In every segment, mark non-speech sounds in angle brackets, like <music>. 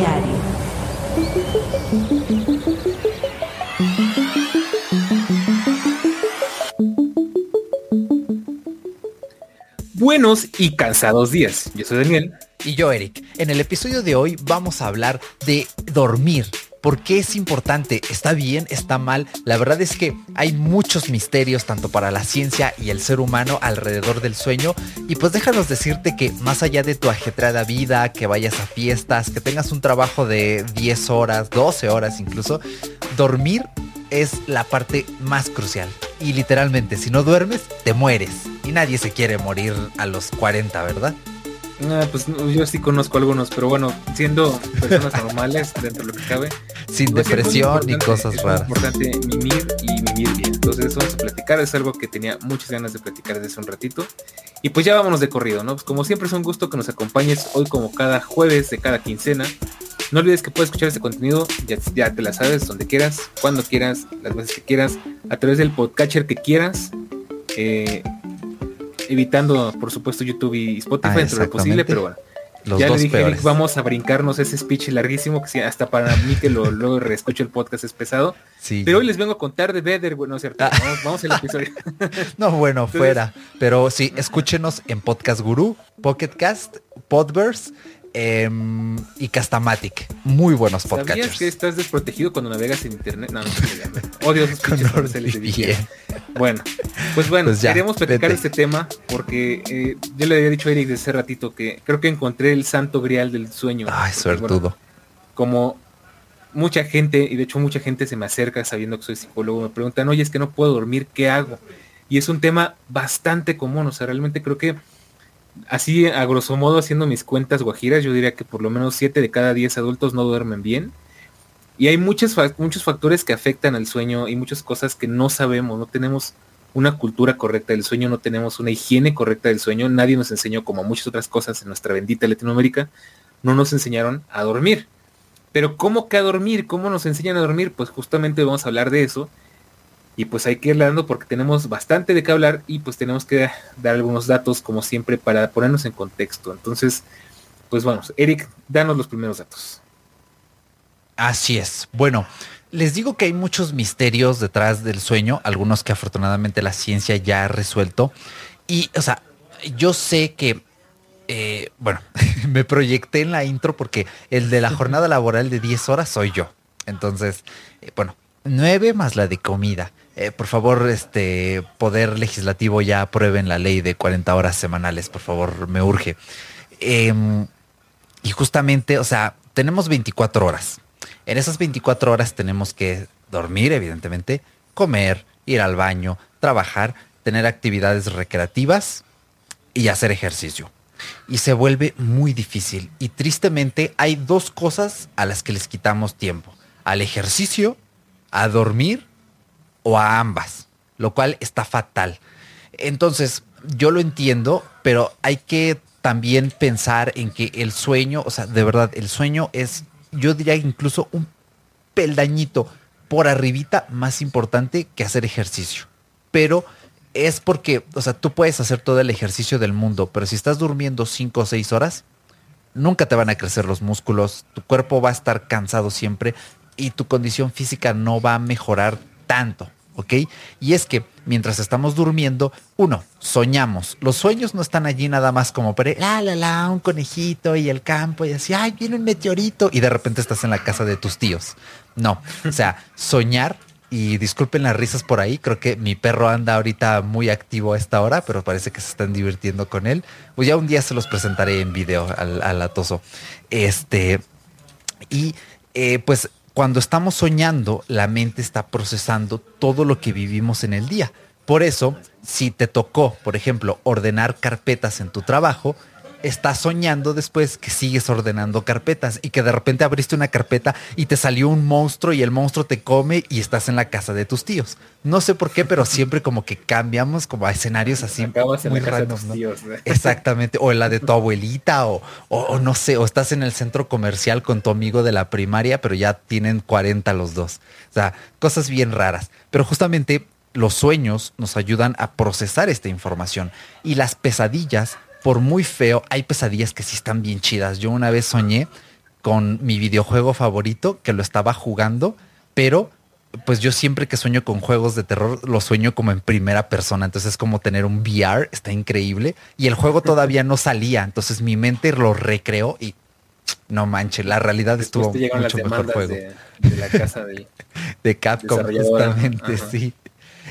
Diario. Buenos y cansados días. Yo soy Daniel. Y yo, Eric. En el episodio de hoy vamos a hablar de dormir. ¿Por qué es importante? ¿Está bien? ¿Está mal? La verdad es que hay muchos misterios tanto para la ciencia y el ser humano alrededor del sueño. Y pues déjanos decirte que más allá de tu ajetreada vida, que vayas a fiestas, que tengas un trabajo de 10 horas, 12 horas incluso, dormir es la parte más crucial. Y literalmente, si no duermes, te mueres. Y nadie se quiere morir a los 40, ¿verdad? Ah, pues yo sí conozco algunos, pero bueno, siendo personas normales <laughs> dentro de lo que cabe. Sin pues, depresión ni cosas es raras. Es importante mimir y mimir bien. Entonces vamos a platicar, es algo que tenía muchas ganas de platicar desde hace un ratito. Y pues ya vámonos de corrido, ¿no? Pues como siempre es un gusto que nos acompañes hoy como cada jueves de cada quincena. No olvides que puedes escuchar este contenido, ya, ya te la sabes, donde quieras, cuando quieras, las veces que quieras, a través del podcatcher que quieras. Eh, evitando, por supuesto, YouTube y Spotify Ah, dentro de lo posible, pero bueno. Los ya dos le dije, peores. Eric, vamos a brincarnos ese speech larguísimo que hasta para mí que lo, luego reescucho el podcast es pesado. Sí. Pero hoy les vengo a contar de Vedder, bueno, cierto. Ah. Vamos, vamos al episodio. <laughs> No, bueno, Entonces- fuera. Pero sí, escúchenos en Podcast Guru, Pocket Cast, Podverse em, y Castamatic. Muy buenos ¿Sabías podcasters. que estás desprotegido cuando navegas en internet? No, no, no. <laughs> Odio esos pinches. Bueno, pues bueno, Pues ya, queremos platicar este tema porque eh, yo le había dicho a Eric desde hace ratito que creo que encontré el santo grial del sueño. Ay, bueno, suertudo. como mucha gente, y de hecho mucha gente se me acerca sabiendo que soy psicólogo, me preguntan, oye, es que no puedo dormir, ¿qué hago? Y es un tema bastante común, o sea, realmente creo que así a grosso modo haciendo mis cuentas guajiras, yo diría que por lo menos 7 de cada 10 adultos no duermen bien. Y hay muchos, muchos factores que afectan al sueño y muchas cosas que no sabemos, no tenemos una cultura correcta del sueño, no tenemos una higiene correcta del sueño, nadie nos enseñó, como muchas otras cosas en nuestra bendita Latinoamérica, no nos enseñaron a dormir. Pero ¿cómo que a dormir? ¿Cómo nos enseñan a dormir? Pues justamente vamos a hablar de eso. Y pues hay que irle dando porque tenemos bastante de qué hablar y pues tenemos que dar algunos datos como siempre para ponernos en contexto. Entonces, pues vamos, Eric, danos los primeros datos. Así es. Bueno, les digo que hay muchos misterios detrás del sueño, algunos que afortunadamente la ciencia ya ha resuelto. Y, o sea, yo sé que, eh, bueno, <laughs> me proyecté en la intro porque el de la jornada laboral de 10 horas soy yo. Entonces, eh, bueno, 9 más la de comida. Eh, por favor, este poder legislativo ya aprueben la ley de 40 horas semanales, por favor, me urge. Em, y justamente, o sea, tenemos 24 horas. En esas 24 horas tenemos que dormir, evidentemente, comer, ir al baño, trabajar, tener actividades recreativas y hacer ejercicio. Y se vuelve muy difícil. Y tristemente hay dos cosas a las que les quitamos tiempo. Al ejercicio, a dormir o a ambas. Lo cual está fatal. Entonces, yo lo entiendo, pero hay que también pensar en que el sueño, o sea, de verdad, el sueño es, yo diría incluso un peldañito por arribita más importante que hacer ejercicio. Pero es porque, o sea, tú puedes hacer todo el ejercicio del mundo, pero si estás durmiendo 5 o 6 horas, nunca te van a crecer los músculos, tu cuerpo va a estar cansado siempre y tu condición física no va a mejorar tanto, ¿ok? Y es que mientras estamos durmiendo, uno, soñamos. Los sueños no están allí nada más como para, la, la, la, un conejito y el campo y así, ay, viene un meteorito y de repente estás en la casa de tus tíos. No, o sea, <laughs> soñar y disculpen las risas por ahí, creo que mi perro anda ahorita muy activo a esta hora, pero parece que se están divirtiendo con él. Pues ya un día se los presentaré en video al, al atoso. Este, y eh, pues cuando estamos soñando, la mente está procesando todo lo que vivimos en el día. Por eso, si te tocó, por ejemplo, ordenar carpetas en tu trabajo, estás soñando después que sigues ordenando carpetas y que de repente abriste una carpeta y te salió un monstruo y el monstruo te come y estás en la casa de tus tíos. No sé por qué, pero siempre como que cambiamos como a escenarios así Acabas en muy la casa de random, tus ¿no? tíos, ¿no? Exactamente, o en la de tu <laughs> abuelita, o, o, o no sé, o estás en el centro comercial con tu amigo de la primaria, pero ya tienen 40 los dos. O sea, cosas bien raras. Pero justamente los sueños nos ayudan a procesar esta información y las pesadillas, por muy feo, hay pesadillas que sí están bien chidas. Yo una vez soñé con mi videojuego favorito, que lo estaba jugando, pero pues yo siempre que sueño con juegos de terror, lo sueño como en primera persona. Entonces es como tener un VR, está increíble. Y el juego todavía no salía. Entonces mi mente lo recreó y no manches, la realidad estuvo mucho mejor juego. De, la casa <laughs> de Capcom, justamente, sí.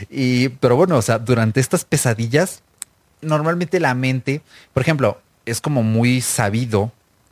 Y, pero bueno, o sea, durante estas pesadillas, normalmente la mente, por ejemplo, es como muy sabido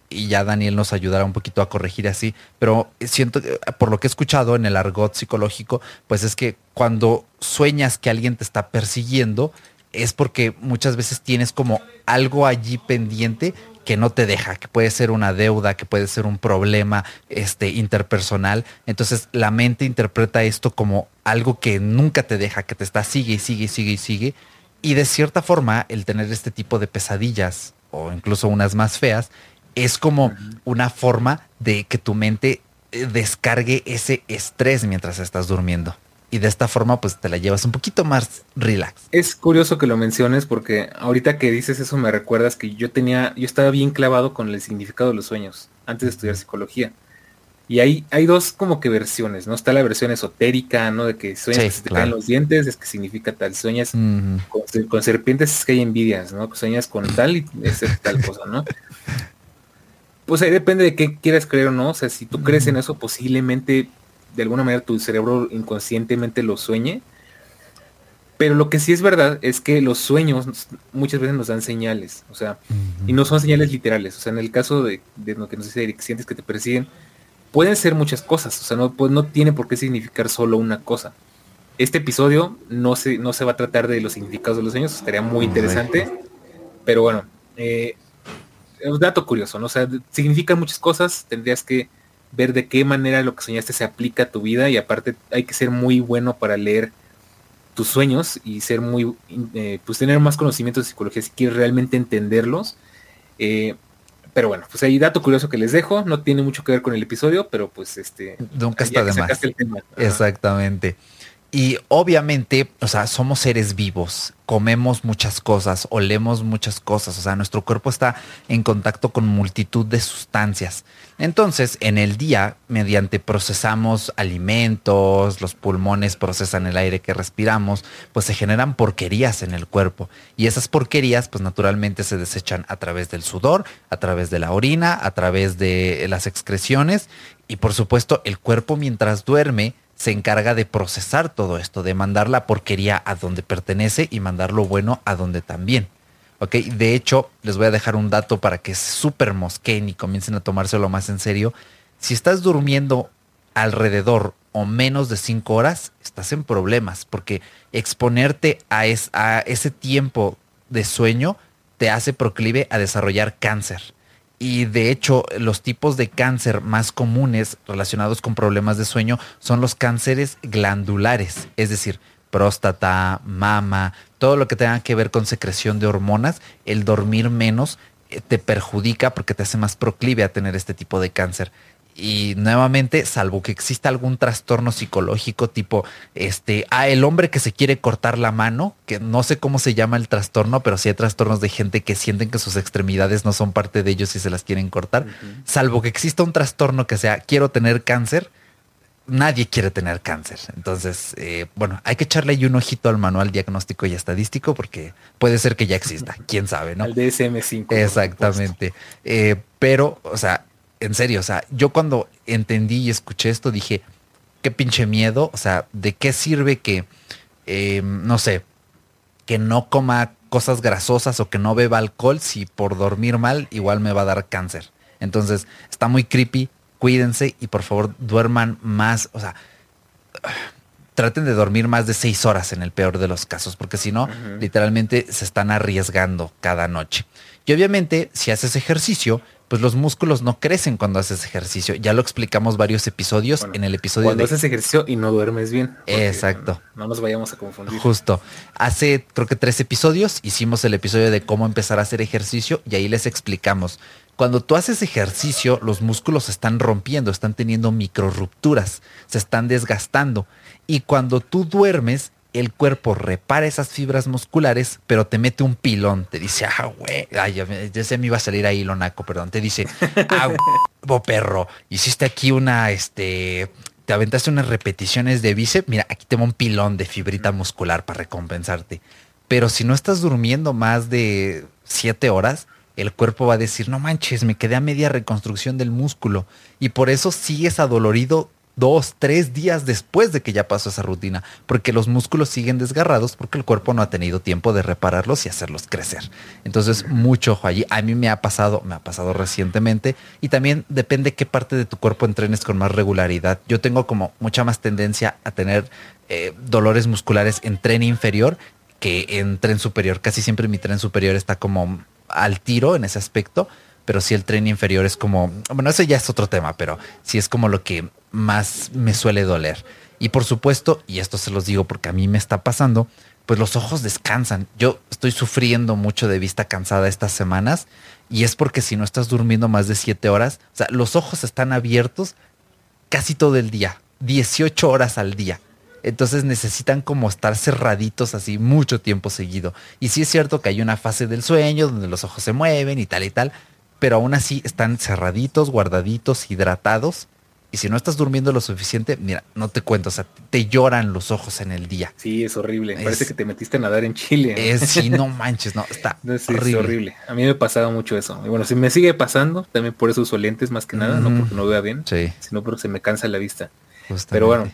y ya Daniel nos ayudará un poquito a corregir así, pero siento, por lo que he escuchado en el argot psicológico, pues es que cuando sueñas que alguien te está persiguiendo, es porque muchas veces tienes como algo allí pendiente que no te deja, que puede ser una deuda, que puede ser un problema este, interpersonal. Entonces la mente interpreta esto como algo que nunca te deja, que te está sigue y sigue y sigue y sigue. Y de cierta forma, el tener este tipo de pesadillas, o incluso unas más feas, es como una forma de que tu mente eh, descargue ese estrés mientras estás durmiendo. Y de esta forma, pues te la llevas un poquito más relax. Es curioso que lo menciones porque ahorita que dices eso me recuerdas que yo tenía, yo estaba bien clavado con el significado de los sueños antes de estudiar psicología. Y hay, hay dos como que versiones, ¿no? Está la versión esotérica, ¿no? De que sueñas que se te caen los dientes, es que significa tal. Sueñas con, serpientes es que hay envidias, ¿no? Sueñas con tal y es tal cosa, ¿no? Pues ahí depende de qué quieras creer o no. O sea, si tú crees en eso, posiblemente de alguna manera tu cerebro inconscientemente lo sueñe. Pero lo que sí es verdad es que los sueños muchas veces nos dan señales, o sea, y no son señales literales. O sea, en el caso de, lo que nos dice Eric, sientes que te persiguen, pueden ser muchas cosas, o sea, no, pues, no tiene por qué significar solo una cosa. Este episodio no se, no se va a tratar de los significados de los sueños, estaría muy interesante, pero bueno, eh, un dato curioso, ¿no? O sea, significan muchas cosas, tendrías que ver de qué manera lo que soñaste se aplica a tu vida y aparte hay que ser muy bueno para leer tus sueños y ser muy, eh, pues tener más conocimientos de psicología si quieres realmente entenderlos. Eh, pero bueno, pues hay dato curioso que les dejo, no tiene mucho que ver con el episodio, pero pues este... Nunca está de más. Exactamente. Y obviamente, o sea, somos seres vivos, comemos muchas cosas, olemos muchas cosas, o sea, nuestro cuerpo está en contacto con multitud de sustancias. Entonces, en el día, mediante procesamos alimentos, los pulmones procesan el aire que respiramos, pues se generan porquerías en el cuerpo. Y esas porquerías, pues naturalmente se desechan a través del sudor, a través de la orina, a través de las excreciones. Y por supuesto, el cuerpo mientras duerme, se encarga de procesar todo esto, de mandar la porquería a donde pertenece y mandar lo bueno a donde también. De hecho, les voy a dejar un dato para que se super mosqueen y comiencen a tomárselo más en serio. Si estás durmiendo alrededor o menos de cinco horas, estás en problemas, porque exponerte a ese tiempo de sueño te hace proclive a desarrollar cáncer. Y de hecho, los tipos de cáncer más comunes relacionados con problemas de sueño son los cánceres glandulares, es decir, próstata, mama, todo lo que tenga que ver con secreción de hormonas, el dormir menos eh, te perjudica porque te hace más proclive a tener este tipo de cáncer y nuevamente, salvo que exista algún trastorno psicológico tipo, este, a ah, el hombre que se quiere cortar la mano, que no sé cómo se llama el trastorno, pero sí hay trastornos de gente que sienten que sus extremidades no son parte de ellos y se las quieren cortar. Salvo que exista un trastorno que sea, quiero tener cáncer, nadie quiere tener cáncer. Entonces, eh, bueno, hay que echarle ahí un ojito al manual diagnóstico y estadístico porque puede ser que ya exista, <laughs> quién sabe, ¿no? Al DSM5. Exactamente. Eh, pero, o sea, en serio, o sea, yo cuando entendí y escuché esto dije, qué pinche miedo, o sea, ¿de qué sirve que, eh, no sé, que no coma cosas grasosas o que no beba alcohol si por dormir mal igual me va a dar cáncer? Entonces, está muy creepy, cuídense y por favor duerman más, o sea, traten de dormir más de seis horas en el peor de los casos, porque si no, literalmente se están arriesgando cada noche. Y obviamente, si haces ejercicio, pues los músculos no crecen cuando haces ejercicio. Ya lo explicamos varios episodios en el episodio cuando haces ejercicio y no duermes bien. Exacto. No, nos vayamos a confundir. Justo. Hace creo que tres episodios hicimos el episodio de cómo empezar a hacer ejercicio y ahí les explicamos. Cuando tú haces ejercicio, los músculos se están rompiendo, están teniendo micro rupturas, se están desgastando. Y cuando tú duermes, el cuerpo repara esas fibras musculares, pero te mete un pilón. Te dice, ah, güey, ay, ya, ya, se me iba a salir ahí lo naco, perdón. Te dice, ah, <laughs> güey, perro, hiciste aquí una, este, te aventaste unas repeticiones de bíceps. Mira, aquí tengo un pilón de fibrita muscular para recompensarte. Pero si no estás durmiendo más de siete horas, el cuerpo va a decir, no manches, me quedé a media reconstrucción del músculo. Y por eso sigues adolorido dos, tres días después de que ya pasó esa rutina, porque los músculos siguen desgarrados porque el cuerpo no ha tenido tiempo de repararlos y hacerlos crecer. Entonces, mucho ojo allí. A mí me ha pasado, me ha pasado recientemente y también depende qué parte de tu cuerpo entrenes con más regularidad. Yo tengo como mucha más tendencia a tener eh, dolores musculares en tren inferior que en tren superior. Casi siempre mi tren superior está como al tiro en ese aspecto, pero si el tren inferior es como, bueno, ese ya es otro tema, pero sí es como lo que más me suele doler. Y por supuesto, y esto se los digo porque a mí me está pasando, pues los ojos descansan. Yo estoy sufriendo mucho de vista cansada estas semanas y es porque si no estás durmiendo más de siete horas, o sea, los ojos están abiertos casi todo el día, 18 horas al día. Entonces necesitan como estar cerraditos así mucho tiempo seguido. Y sí es cierto que hay una fase del sueño donde los ojos se mueven y tal y tal, pero aún así están cerraditos, guardaditos, hidratados. Y si no estás durmiendo lo suficiente, mira, no te cuento, o sea, te lloran los ojos en el día. Sí, es horrible. Parece que te metiste a nadar en Chile. Es, sí, no <laughs> manches, no, está horrible. horrible. A mí me ha pasado mucho eso. Y bueno, si me sigue pasando, también por eso uso lentes más que nada, no porque no vea bien, sino porque se me cansa la vista. Pero bueno,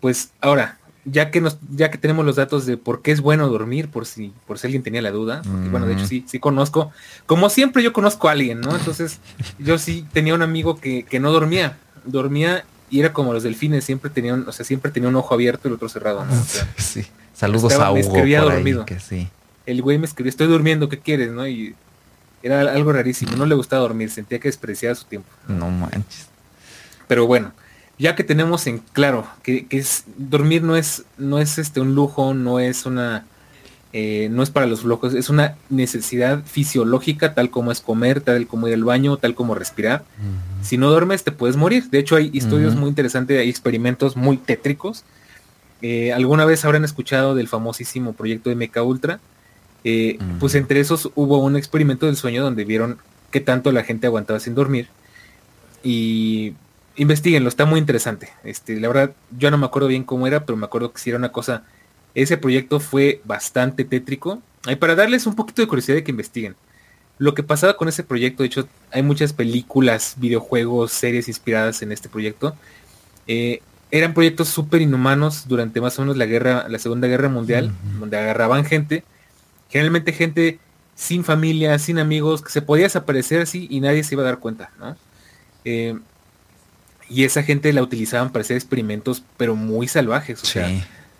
pues ahora, ya que nos, ya que tenemos los datos de por qué es bueno dormir, por si, por si alguien tenía la duda, porque bueno, de hecho sí, sí conozco, como siempre yo conozco a alguien, ¿no? <laughs> Entonces, yo sí tenía un amigo que, que no dormía, dormía y era como los delfines, siempre tenían, o sea, siempre tenía un ojo abierto y el otro cerrado, ¿no? <laughs> sí. Saludos a Hugo. Me escribía dormido. que sí. El güey me escribió, estoy durmiendo, ¿qué quieres? ¿no? Y era algo rarísimo, no le gustaba dormir, sentía que despreciaba su tiempo. No manches. Pero bueno, ya que tenemos en claro que, es dormir no es no es este un lujo no es una eh, no es para los flojos es una necesidad fisiológica tal como es comer tal como ir al baño tal como respirar. Si no duermes te puedes morir. De hecho hay estudios muy interesantes hay experimentos muy tétricos. Eh, alguna vez habrán escuchado del famosísimo proyecto de Meca Ultra. Eh, pues entre esos hubo un experimento del sueño donde vieron qué tanto la gente aguantaba sin dormir. Y investiguenlo, está muy interesante. Este, la verdad, yo no me acuerdo bien cómo era, pero me acuerdo que si era una cosa. Ese proyecto fue bastante tétrico. Y para darles un poquito de curiosidad de que investiguen. Lo que pasaba con ese proyecto, de hecho, hay muchas películas, videojuegos, series inspiradas en este proyecto. Eh, eran proyectos súper inhumanos durante más o menos la guerra, la Segunda Guerra Mundial, donde agarraban gente, generalmente gente sin familia, sin amigos, que se podía desaparecer así y nadie se iba a dar cuenta, ¿no? Eh, y esa gente la utilizaban para hacer experimentos, pero muy salvajes. O sea,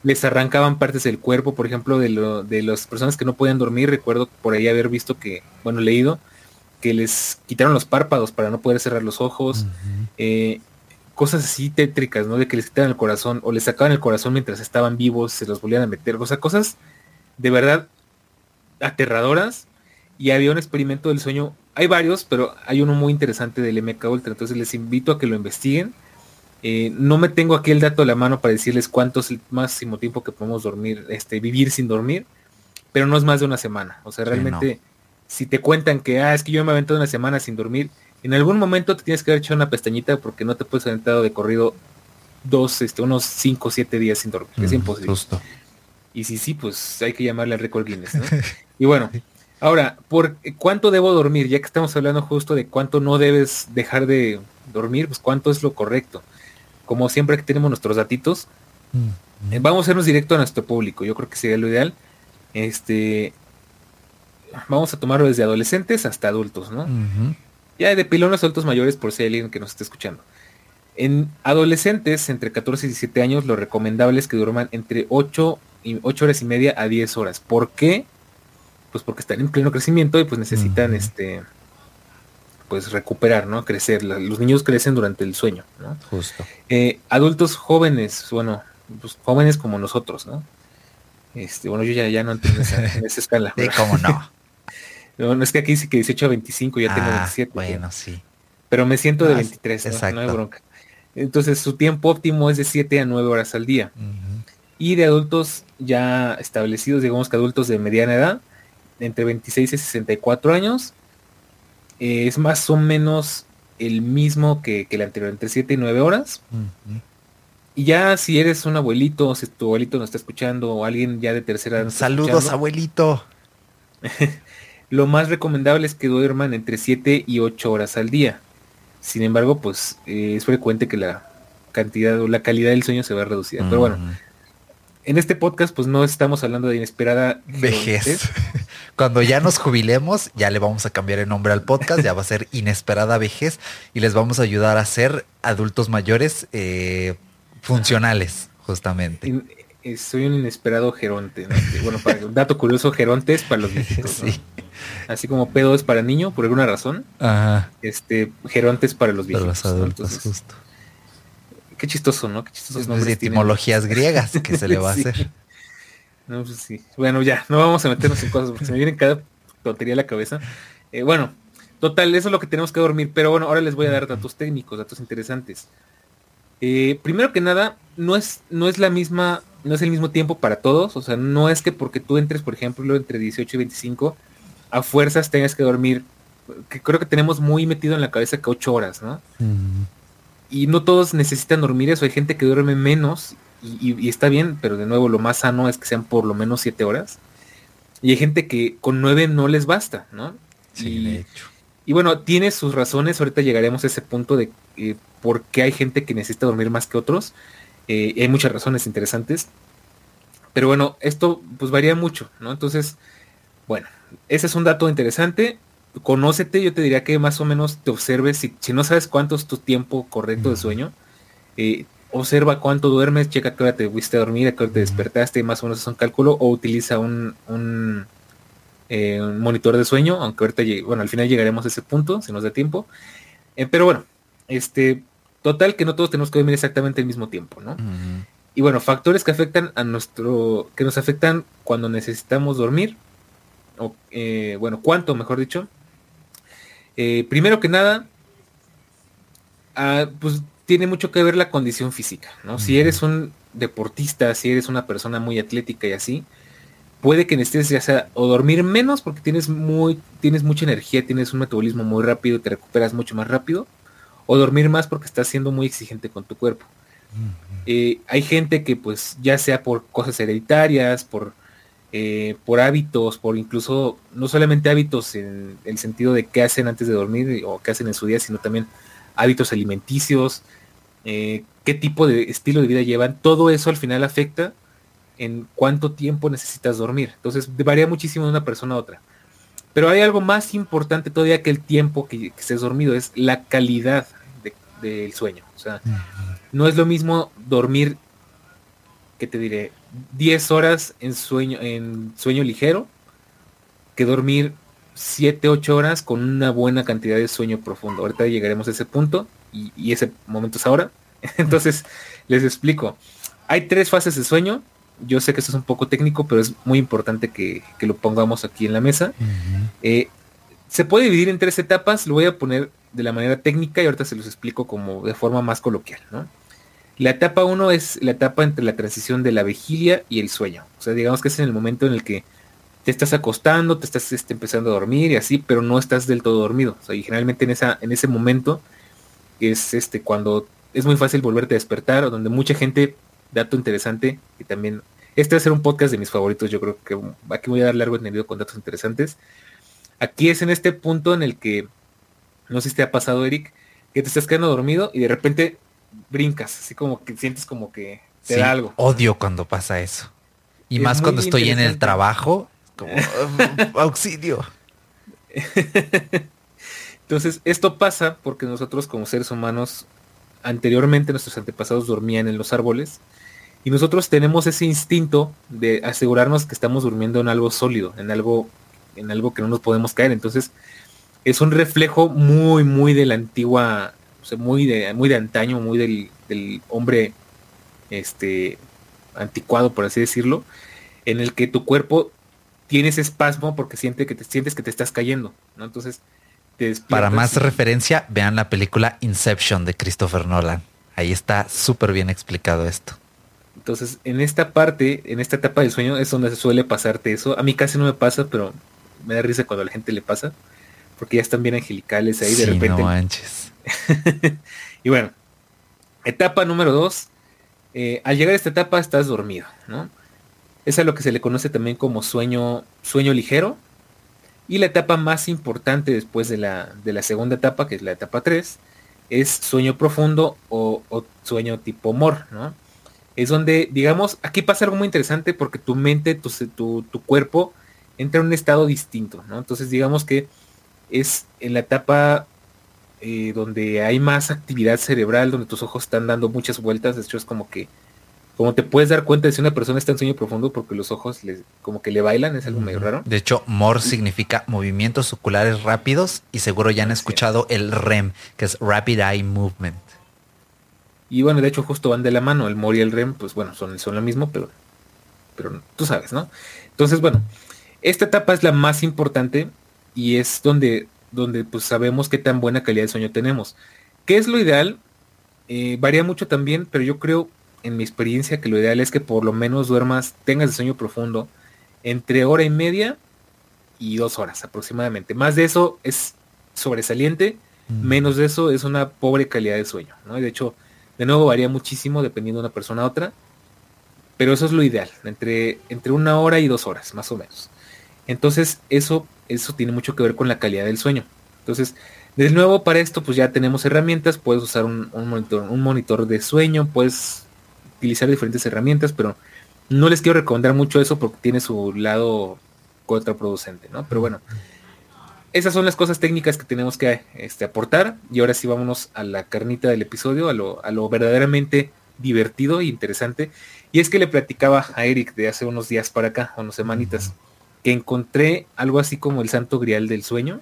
les arrancaban partes del cuerpo, por ejemplo, de, lo, de las personas que no podían dormir. Recuerdo por ahí haber visto que, bueno, leído, que les quitaron los párpados para no poder cerrar los ojos. Eh, cosas así tétricas, ¿no? De que les quitaran el corazón o les sacaban el corazón mientras estaban vivos, se los volvían a meter. O sea, cosas de verdad aterradoras. Y había un experimento del sueño hay varios, pero hay uno muy interesante del MK Ultra, entonces les invito a que lo investiguen. Eh, no me tengo aquí el dato a la mano para decirles cuánto es el máximo tiempo que podemos dormir, este, vivir sin dormir, pero no es más de una semana. O sea, realmente, si te cuentan que, ah, es que yo me he aventado una semana sin dormir, en algún momento te tienes que haber echado una pestañita porque no te puedes haber aventado de corrido dos, este, unos cinco o siete días sin dormir. es imposible. Y si sí, pues hay que llamarle al récord Guinness. <laughs> y bueno, Ahora, ¿por cuánto debo dormir? Ya que estamos hablando justo de cuánto no debes dejar de dormir, pues cuánto es lo correcto. Como siempre que tenemos nuestros datitos, mm. eh, vamos a irnos directo a nuestro público. Yo creo que sería lo ideal. Este, vamos a tomarlo desde adolescentes hasta adultos, ¿no? Ya de pilones adultos mayores por si hay alguien que nos esté escuchando. En adolescentes entre 14 y 17 años, lo recomendable es que duerman entre 8, y 8 horas y media a 10 horas. ¿Por qué? pues porque están en pleno crecimiento y pues necesitan este pues recuperar, ¿no? Crecer. los niños crecen durante el sueño, ¿no? Justo. Eh, adultos jóvenes, bueno, pues jóvenes como nosotros, ¿no? Este, bueno, yo ya, ya no entiendo esa, en <laughs> esa escala. Sí, cómo <laughs> no. no. es que aquí dice que 18 a 25, ya tengo 27. Ah, bueno, sí. Pero me siento de 23, ¿no? no hay bronca. Entonces su tiempo óptimo es de 7 a 9 horas al día. y de adultos ya establecidos, digamos que adultos de mediana edad, entre 26 y 64 años, eh, es más o menos el mismo que, el anterior, entre 7 y 9 horas. Y ya si eres un abuelito, si tu abuelito nos está escuchando o alguien ya de tercera edad. Saludos, abuelito. <laughs> lo más recomendable es que duerman entre 7 y 8 horas al día. Sin embargo, pues eh, es frecuente que la cantidad o la calidad del sueño se va a reducir. Pero bueno, en este podcast pues no estamos hablando de inesperada vejez. Cuando ya nos jubilemos, ya le vamos a cambiar el nombre al podcast, ya va a ser inesperada vejez y les vamos a ayudar a ser adultos mayores eh, funcionales, justamente. Eh, soy un inesperado geronte. Bueno, para un dato curioso, geronte es para los <laughs> viejitos. Así como pedo es para niño, por alguna razón. Ajá. Este, geronte es para los viejitos. Para los adultos, justo. Qué chistoso, ¿no? Qué chistosos nombres. etimologías griegas que se le va a <laughs> hacer. No, pues sí. Bueno, ya, no vamos a meternos en cosas porque se me viene cada tontería a la cabeza. Eh, bueno, total, eso es lo que tenemos que dormir. Pero bueno, ahora les voy a dar datos técnicos, datos interesantes. Eh, primero que nada, no es, no es la misma, no es el mismo tiempo para todos. O sea, no es que porque tú entres, por ejemplo, entre 18 y 25, a fuerzas tengas que dormir. Que creo que tenemos muy metido en la cabeza que 8 horas, ¿no? Y no todos necesitan dormir eso. Hay gente que duerme menos y, está bien, pero de nuevo lo más sano es que sean por lo menos 7 horas. Y hay gente que con 9 no les basta, ¿no? Sí, y, de hecho. Y bueno, tiene sus razones. Ahorita llegaremos a ese punto de eh, por qué hay gente que necesita dormir más que otros. Eh, hay muchas razones interesantes. Pero bueno, esto pues varía mucho, ¿no? Entonces, bueno, ese es un dato interesante. Conócete, yo te diría que más o menos te observes, si, si no sabes cuánto es tu tiempo correcto de sueño, eh, observa cuánto duermes, checa qué hora te fuiste a dormir, a qué hora te despertaste, más o menos es un cálculo, o utiliza un, un, eh, monitor de sueño, aunque ahorita, bueno, al final llegaremos a ese punto, si nos da tiempo. Eh, pero bueno, este, total que no todos tenemos que dormir exactamente el mismo tiempo, ¿no? Y bueno, factores que afectan a nuestro, que nos afectan cuando necesitamos dormir, o eh, bueno, cuánto, mejor dicho. primero que nada, ah, pues tiene mucho que ver la condición física, ¿no? Si eres un deportista, si eres una persona muy atlética y así, puede que necesites ya sea o dormir menos porque tienes muy tienes mucha energía, tienes un metabolismo muy rápido, te recuperas mucho más rápido, o dormir más porque estás siendo muy exigente con tu cuerpo. Eh, hay gente que pues ya sea por cosas hereditarias, por eh, por hábitos, por incluso no solamente hábitos en el sentido de qué hacen antes de dormir o qué hacen en su día, sino también hábitos alimenticios, eh, qué tipo de estilo de vida llevan, todo eso al final afecta en cuánto tiempo necesitas dormir. Entonces varía muchísimo de una persona a otra. Pero hay algo más importante todavía que el tiempo que, estés dormido, es la calidad del sueño. O sea, no es lo mismo dormir, que te diré, 10 horas en sueño, en sueño ligero, que dormir 7, 8 horas con una buena cantidad de sueño profundo. Ahorita llegaremos a ese punto y, ese momento es ahora. <laughs> Entonces, les explico. Hay tres fases de sueño. Yo sé que esto es un poco técnico, pero es muy importante que, lo pongamos aquí en la mesa. Eh, se puede dividir en tres etapas. Lo voy a poner de la manera técnica y ahorita se los explico como de forma más coloquial. La etapa 1 es la etapa entre la transición de la vigilia y el sueño. O sea, digamos que es en el momento en el que te estás acostando, te estás este, empezando a dormir y así, pero no estás del todo dormido. O sea, y generalmente en, esa, en ese momento es este cuando es muy fácil volverte a despertar, o donde mucha gente, dato interesante, y también, este va a ser un podcast de mis favoritos, yo creo que aquí voy a dar largo entendido con datos interesantes. Aquí es en este punto en el que, no sé si te ha pasado, Eric, que te estás quedando dormido y de repente brincas, así como que sientes como que te da algo. Odio cuando pasa eso. Y más cuando estoy en el trabajo como auxilio. <laughs> Entonces, esto pasa porque nosotros como seres humanos, anteriormente nuestros antepasados dormían en los árboles y nosotros tenemos ese instinto de asegurarnos que estamos durmiendo en algo sólido, en algo, en algo que no nos podemos caer. Entonces, es un reflejo muy, muy de la antigua, muy de, muy de antaño, muy del, del hombre este anticuado, por así decirlo, en el que tu cuerpo tienes espasmo porque siente que te sientes que te estás cayendo, ¿no? Entonces, para más referencia, vean la película Inception de Christopher Nolan. Ahí está súper bien explicado esto. Entonces, en esta parte, en esta etapa del sueño, es donde se suele pasarte eso. A mí casi no me pasa, pero me da risa cuando a la gente le pasa, porque ya están bien angelicales ahí de repente. No manches. <laughs> y bueno, etapa número dos. Eh, al llegar a esta etapa estás dormido, ¿no? Es a lo que se le conoce también como sueño, sueño ligero. Y la etapa más importante después de la, de la segunda etapa, que es la etapa 3, es sueño profundo o, sueño tipo mor, ¿no? Es donde, digamos, aquí pasa algo muy interesante porque tu mente, tu, tu, cuerpo entra en un estado distinto, ¿no? Entonces digamos que es en la etapa eh, donde hay más actividad cerebral, donde tus ojos están dando muchas vueltas, de hecho es como que, como te puedes dar cuenta de si una persona está en sueño profundo porque los ojos les, como que le bailan, es algo medio raro. De hecho, MOR significa movimientos oculares rápidos y seguro ya han escuchado el REM, que es Rapid Eye Movement. Y bueno, de hecho justo van de la mano, el MOR y el REM, pues bueno, son, son lo mismo, pero, pero tú sabes, ¿no? Entonces, bueno, esta etapa es la más importante y es donde, donde pues sabemos qué tan buena calidad de sueño tenemos. ¿Qué es lo ideal? Eh, varía mucho también, pero yo creo en mi experiencia que lo ideal es que por lo menos duermas, tengas el sueño profundo entre hora y media y dos horas aproximadamente. Más de eso es sobresaliente, menos de eso es una pobre calidad de sueño. ¿no? de hecho, de nuevo varía muchísimo dependiendo de una persona a otra, pero eso es lo ideal, entre, entre una hora y dos horas, más o menos. Entonces, eso, eso tiene mucho que ver con la calidad del sueño. Entonces, de nuevo, para esto, pues ya tenemos herramientas. Puedes usar un, monitor, un monitor de sueño, puedes utilizar diferentes herramientas, pero no les quiero recomendar mucho eso porque tiene su lado contraproducente, ¿no? Pero bueno, esas son las cosas técnicas que tenemos que este, aportar. Y ahora sí vámonos a la carnita del episodio, a lo, a lo verdaderamente divertido e interesante. Y es que le platicaba a Eric de hace unos días para acá, unas semanitas, que encontré algo así como el santo grial del sueño.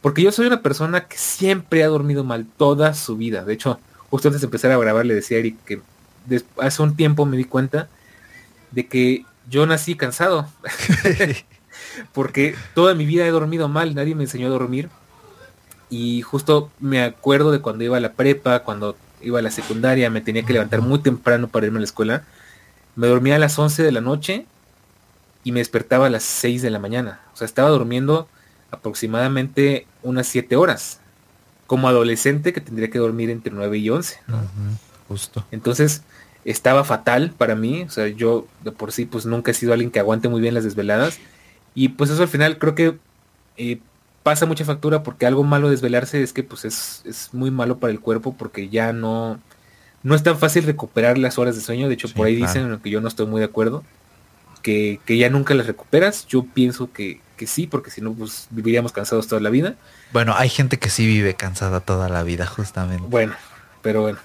Porque yo soy una persona que siempre ha dormido mal toda su vida. De hecho, justo antes de empezar a grabar le decía a Eric que hace un tiempo me di cuenta de que yo nací cansado. <laughs> Porque toda mi vida he dormido mal, nadie me enseñó a dormir. Y justo me acuerdo de cuando iba a la prepa, cuando iba a la secundaria, me tenía que levantar muy temprano para irme a la escuela. Me dormía a las 11 de la noche y me despertaba a las 6 de la mañana. O sea, estaba durmiendo aproximadamente unas 7 horas. Como adolescente que tendría que dormir entre 9 y 11. Justo. Entonces, estaba fatal para mí. O sea, yo de por sí pues nunca he sido alguien que aguante muy bien las desveladas. Y pues eso al final creo que eh, pasa mucha factura porque algo malo desvelarse es que pues es, es, muy malo para el cuerpo porque ya no, no es tan fácil recuperar las horas de sueño. De hecho, por ahí dicen en lo que yo no estoy muy de acuerdo que, ya nunca las recuperas. Yo pienso que, sí, porque si no, pues viviríamos cansados toda la vida. Bueno, hay gente que sí vive cansada toda la vida, justamente. Bueno, pero bueno,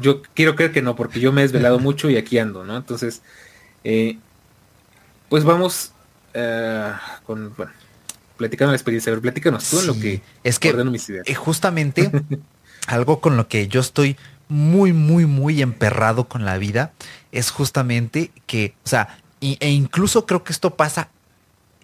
yo quiero creer que no, porque yo me he desvelado <laughs> mucho y aquí ando, ¿no? Entonces, eh, pues vamos eh, con, bueno, platicando la experiencia. A ver, platícanos tú en lo que es que mis ideas. Eh, justamente <laughs> algo con lo que yo estoy muy, muy, muy emperrado con la vida es justamente que, o sea, e incluso creo que esto pasa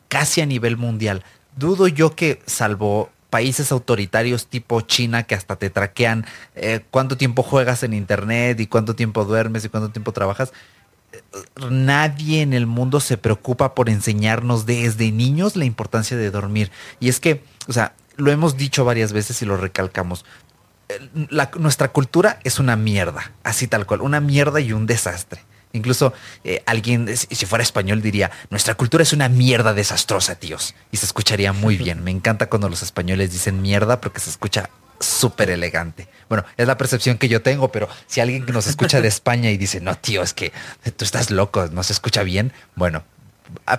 casi a nivel mundial. Dudo yo que, salvo países autoritarios tipo China que hasta te traquean eh, cuánto tiempo juegas en internet y cuánto tiempo duermes y cuánto tiempo trabajas, eh, nadie en el mundo se preocupa por enseñarnos desde niños la importancia de dormir. Y es que, o sea, lo hemos dicho varias veces y lo recalcamos. nuestra cultura es una mierda, así tal cual, una mierda y un desastre. Incluso eh, alguien, si fuera español, diría, nuestra cultura es una mierda desastrosa, tíos. Y se escucharía muy bien. Me encanta cuando los españoles dicen mierda porque se escucha súper elegante. Bueno, es la percepción que yo tengo, pero si alguien que nos escucha de <laughs> España y dice, no, tío, es que tú estás loco, no se escucha bien, bueno,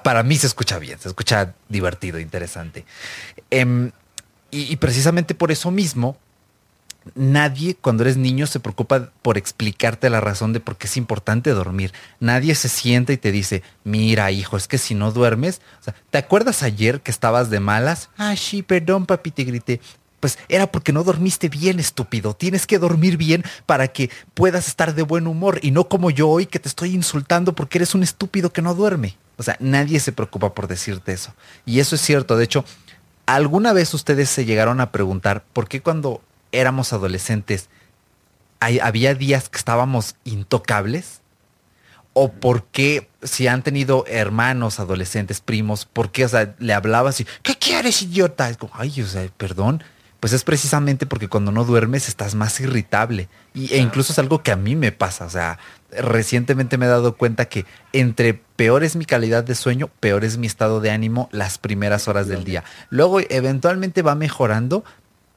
para mí se escucha bien, se escucha divertido, interesante. Em, y precisamente por eso mismo, nadie cuando eres niño se preocupa por explicarte la razón de por qué es importante dormir. Nadie se sienta y te dice, mira hijo, es que si no duermes, ¿te acuerdas ayer que estabas de malas? Ah, sí, perdón papi, te grité. Pues era porque no dormiste bien, estúpido. Tienes que dormir bien para que puedas estar de buen humor y no como yo hoy que te estoy insultando porque eres un estúpido que no duerme. O sea, nadie se preocupa por decirte eso. Y eso es cierto. De hecho, ¿alguna vez ustedes se llegaron a preguntar por qué cuando éramos adolescentes, había días que estábamos intocables. o por qué, si han tenido hermanos, adolescentes, primos, por qué, o sea, le hablaba así, ¿qué quieres, idiota? Es como, ay, o sea, perdón. Pues es precisamente porque cuando no duermes estás más irritable. Y, e incluso es algo que a mí me pasa. O sea, recientemente me he dado cuenta que entre peor es mi calidad de sueño, peor es mi estado de ánimo las primeras horas del día. Luego eventualmente va mejorando,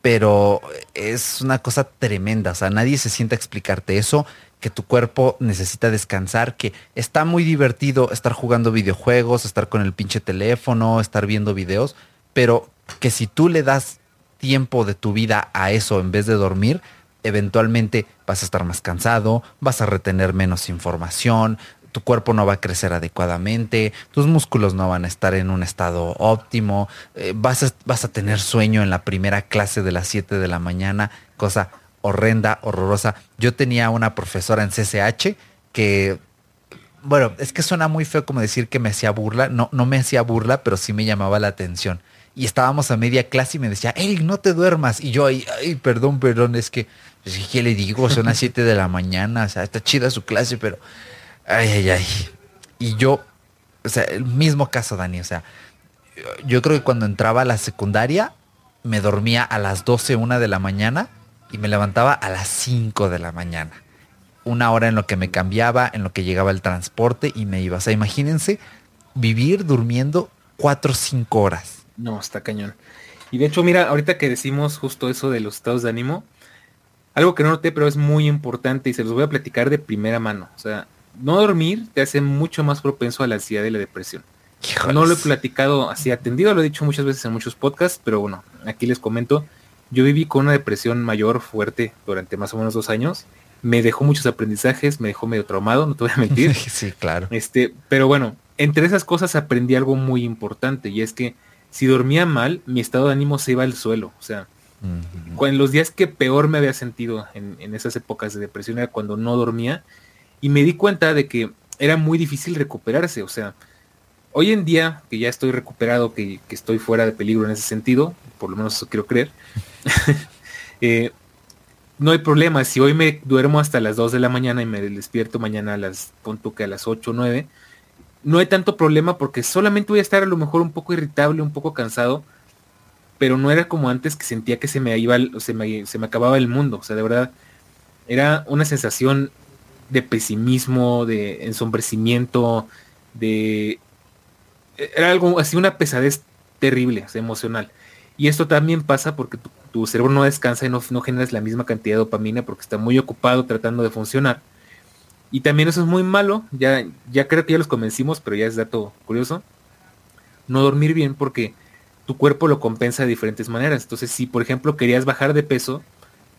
pero es una cosa tremenda. O sea, nadie se sienta a explicarte eso que tu cuerpo necesita descansar, que está muy divertido estar jugando videojuegos, estar con el pinche teléfono, estar viendo videos, pero que si tú le das tiempo de tu vida a eso en vez de dormir, eventualmente vas a estar más cansado, vas a retener menos información, tu cuerpo no va a crecer adecuadamente, tus músculos no van a estar en un estado óptimo, eh, vas, a, vas a tener sueño en la primera clase de las 7 de la mañana, cosa horrenda, horrorosa. Yo tenía una profesora en CCH que, bueno, es que suena muy feo como decir que me hacía burla, no, no me hacía burla, pero sí me llamaba la atención. Y estábamos a media clase y me decía, Eric, no te duermas. Y yo, ay, ay perdón, perdón, es que, pues, ¿qué le digo? Son las 7 de la mañana, o sea, está chida su clase, pero, ay, ay, ay. Y yo, o sea, el mismo caso, Dani, o sea, yo creo que cuando entraba a la secundaria, me dormía a las 12, una de la mañana y me levantaba a las 5 de la mañana. Una hora en lo que me cambiaba, en lo que llegaba el transporte y me iba. O sea, imagínense vivir durmiendo 4 o 5 horas. No, está cañón. Y de hecho, mira, ahorita que decimos justo eso de los estados de ánimo, algo que no noté, pero es muy importante y se los voy a platicar de primera mano. O sea, no dormir te hace mucho más propenso a la ansiedad y la depresión. No lo he platicado así atendido, lo he dicho muchas veces en muchos podcasts, pero bueno, aquí les comento yo viví con una depresión mayor fuerte durante más o menos dos años. Me dejó muchos aprendizajes, me dejó medio traumado, no te voy a mentir. <laughs> sí, claro. Este, pero bueno, entre esas cosas aprendí algo muy importante y es que si dormía mal, mi estado de ánimo se iba al suelo. O sea, en los días que peor me había sentido en, en, esas épocas de depresión era cuando no dormía y me di cuenta de que era muy difícil recuperarse. O sea, hoy en día que ya estoy recuperado, que, estoy fuera de peligro en ese sentido, por lo menos eso quiero creer, <laughs> Eh, no hay problema, si hoy me duermo hasta las 2 de la mañana y me despierto mañana a las, punto que a las 8 o 9, no hay tanto problema porque solamente voy a estar a lo mejor un poco irritable, un poco cansado, pero no era como antes que sentía que se me iba, se me, se me acababa el mundo, o sea, de verdad, era una sensación de pesimismo, de ensombrecimiento, de... Era algo así, una pesadez terrible, emocional. Y esto también pasa porque tu, cerebro no descansa y no, no, generas la misma cantidad de dopamina porque está muy ocupado tratando de funcionar. Y también eso es muy malo, ya, ya creo que ya los convencimos, pero ya es dato curioso. No dormir bien porque tu cuerpo lo compensa de diferentes maneras. Entonces, si por ejemplo querías bajar de peso,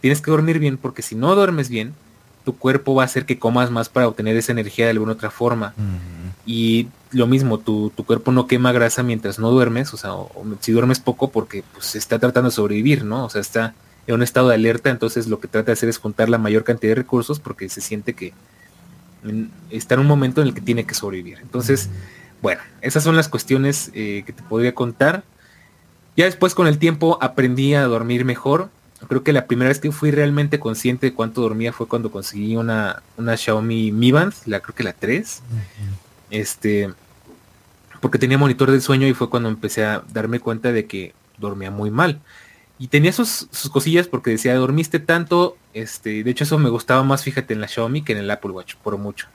tienes que dormir bien porque si no duermes bien, tu cuerpo va a hacer que comas más para obtener esa energía de alguna otra forma. Y lo mismo, tu, cuerpo no quema grasa mientras no duermes, o sea, si duermes poco porque pues está tratando de sobrevivir, ¿no? O sea, está en un estado de alerta, entonces lo que trata de hacer es juntar la mayor cantidad de recursos porque se siente que está en un momento en el que tiene que sobrevivir. Entonces, bueno, esas son las cuestiones eh, que te podría contar. Ya después con el tiempo aprendí a dormir mejor. Creo que la primera vez que fui realmente consciente de cuánto dormía fue cuando conseguí una, una Xiaomi Mi Band, la creo que la 3. Este, porque tenía monitor del sueño y fue cuando empecé a darme cuenta de que dormía muy mal. Y tenía sus, cosillas porque decía, dormiste tanto, este, de hecho eso me gustaba más, fíjate, en la Xiaomi que en el Apple Watch, por mucho.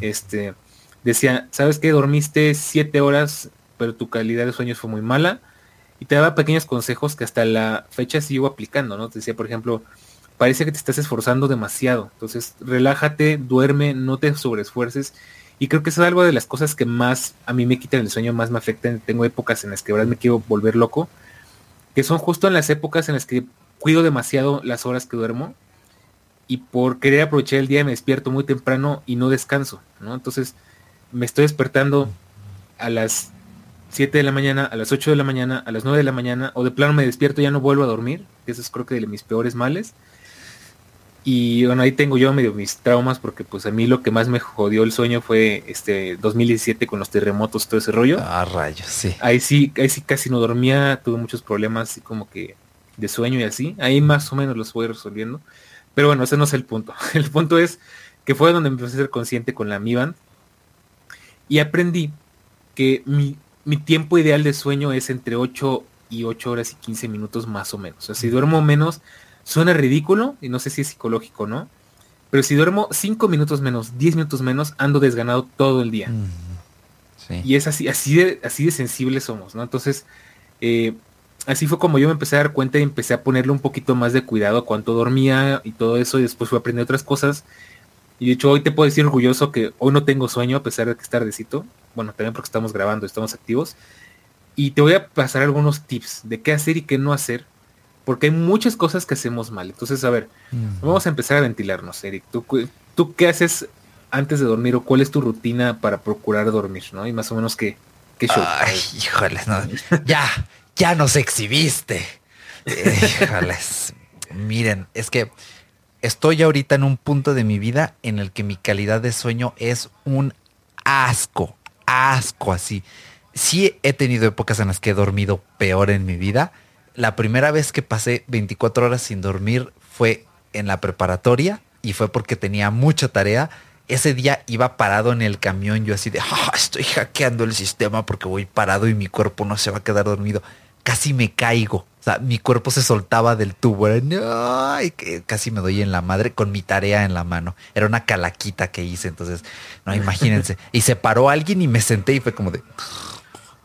Este, decía, ¿sabes qué? Dormiste siete horas, pero tu calidad de sueño fue muy mala. Y te daba pequeños consejos que hasta la fecha sigo aplicando, ¿no? Te decía, por ejemplo, parece que te estás esforzando demasiado. Entonces, relájate, duerme, no te sobreesfuerces y creo que eso es algo de las cosas que más a mí me quitan el sueño, más me afectan. Tengo épocas en las que verdad me quiero volver loco, que son justo en las épocas en las que cuido demasiado las horas que duermo y por querer aprovechar el día me despierto muy temprano y no descanso, ¿no? Entonces me estoy despertando a las 7 de la mañana, a las 8 de la mañana, a las 9 de la mañana, o de plano me despierto y ya no vuelvo a dormir, que eso es creo que de mis peores males. Y bueno, ahí tengo yo medio mis traumas porque pues a mí lo que más me jodió el sueño fue este 2017 con los terremotos, todo ese rollo. Ah, rayos, sí. Ahí sí, ahí sí casi no dormía, tuve muchos problemas así como que de sueño y así. Ahí más o menos los voy resolviendo. Pero bueno, ese no es el punto. <laughs> El punto es que fue donde empecé a ser consciente con la Mi Band. Y aprendí que mi, mi tiempo ideal de sueño es entre 8 y 8 horas y 15 minutos más o menos. O sea, si duermo menos, suena ridículo y no sé si es psicológico, ¿no? Pero si duermo 5 minutos menos, 10 minutos menos, ando desganado todo el día. Mm, y es así, así de, así de sensibles somos, ¿no? Entonces, eh, así fue como yo me empecé a dar cuenta y empecé a ponerle un poquito más de cuidado a cuánto dormía y todo eso, y después fui a aprender otras cosas. Y de hecho hoy te puedo decir orgulloso que hoy no tengo sueño a pesar de que es tardecito. Bueno, también porque estamos grabando, estamos activos. Y te voy a pasar algunos tips de qué hacer y qué no hacer, porque hay muchas cosas que hacemos mal. Entonces, a ver, vamos a empezar a ventilarnos, Eric. ¿Tú, ¿Tú qué haces antes de dormir o cuál es tu rutina para procurar dormir, ¿no? Y más o menos qué, qué show. Ay, híjole, no. ya, ya nos exhibiste. <laughs> Híjoles. Miren, es que estoy ahorita en un punto de mi vida en el que mi calidad de sueño es un asco, asco así. Sí he tenido épocas en las que he dormido peor en mi vida. La primera vez que pasé 24 horas sin dormir fue en la preparatoria y fue porque tenía mucha tarea. Ese día iba parado en el camión, yo así de, ah, estoy hackeando el sistema porque voy parado y mi cuerpo no se va a quedar dormido casi me caigo. O sea, mi cuerpo se soltaba del tubo. casi me doy en la madre con mi tarea en la mano. Era una calaquita que hice. Entonces, no, imagínense. <laughs> Y se paró alguien y me senté y fue como de...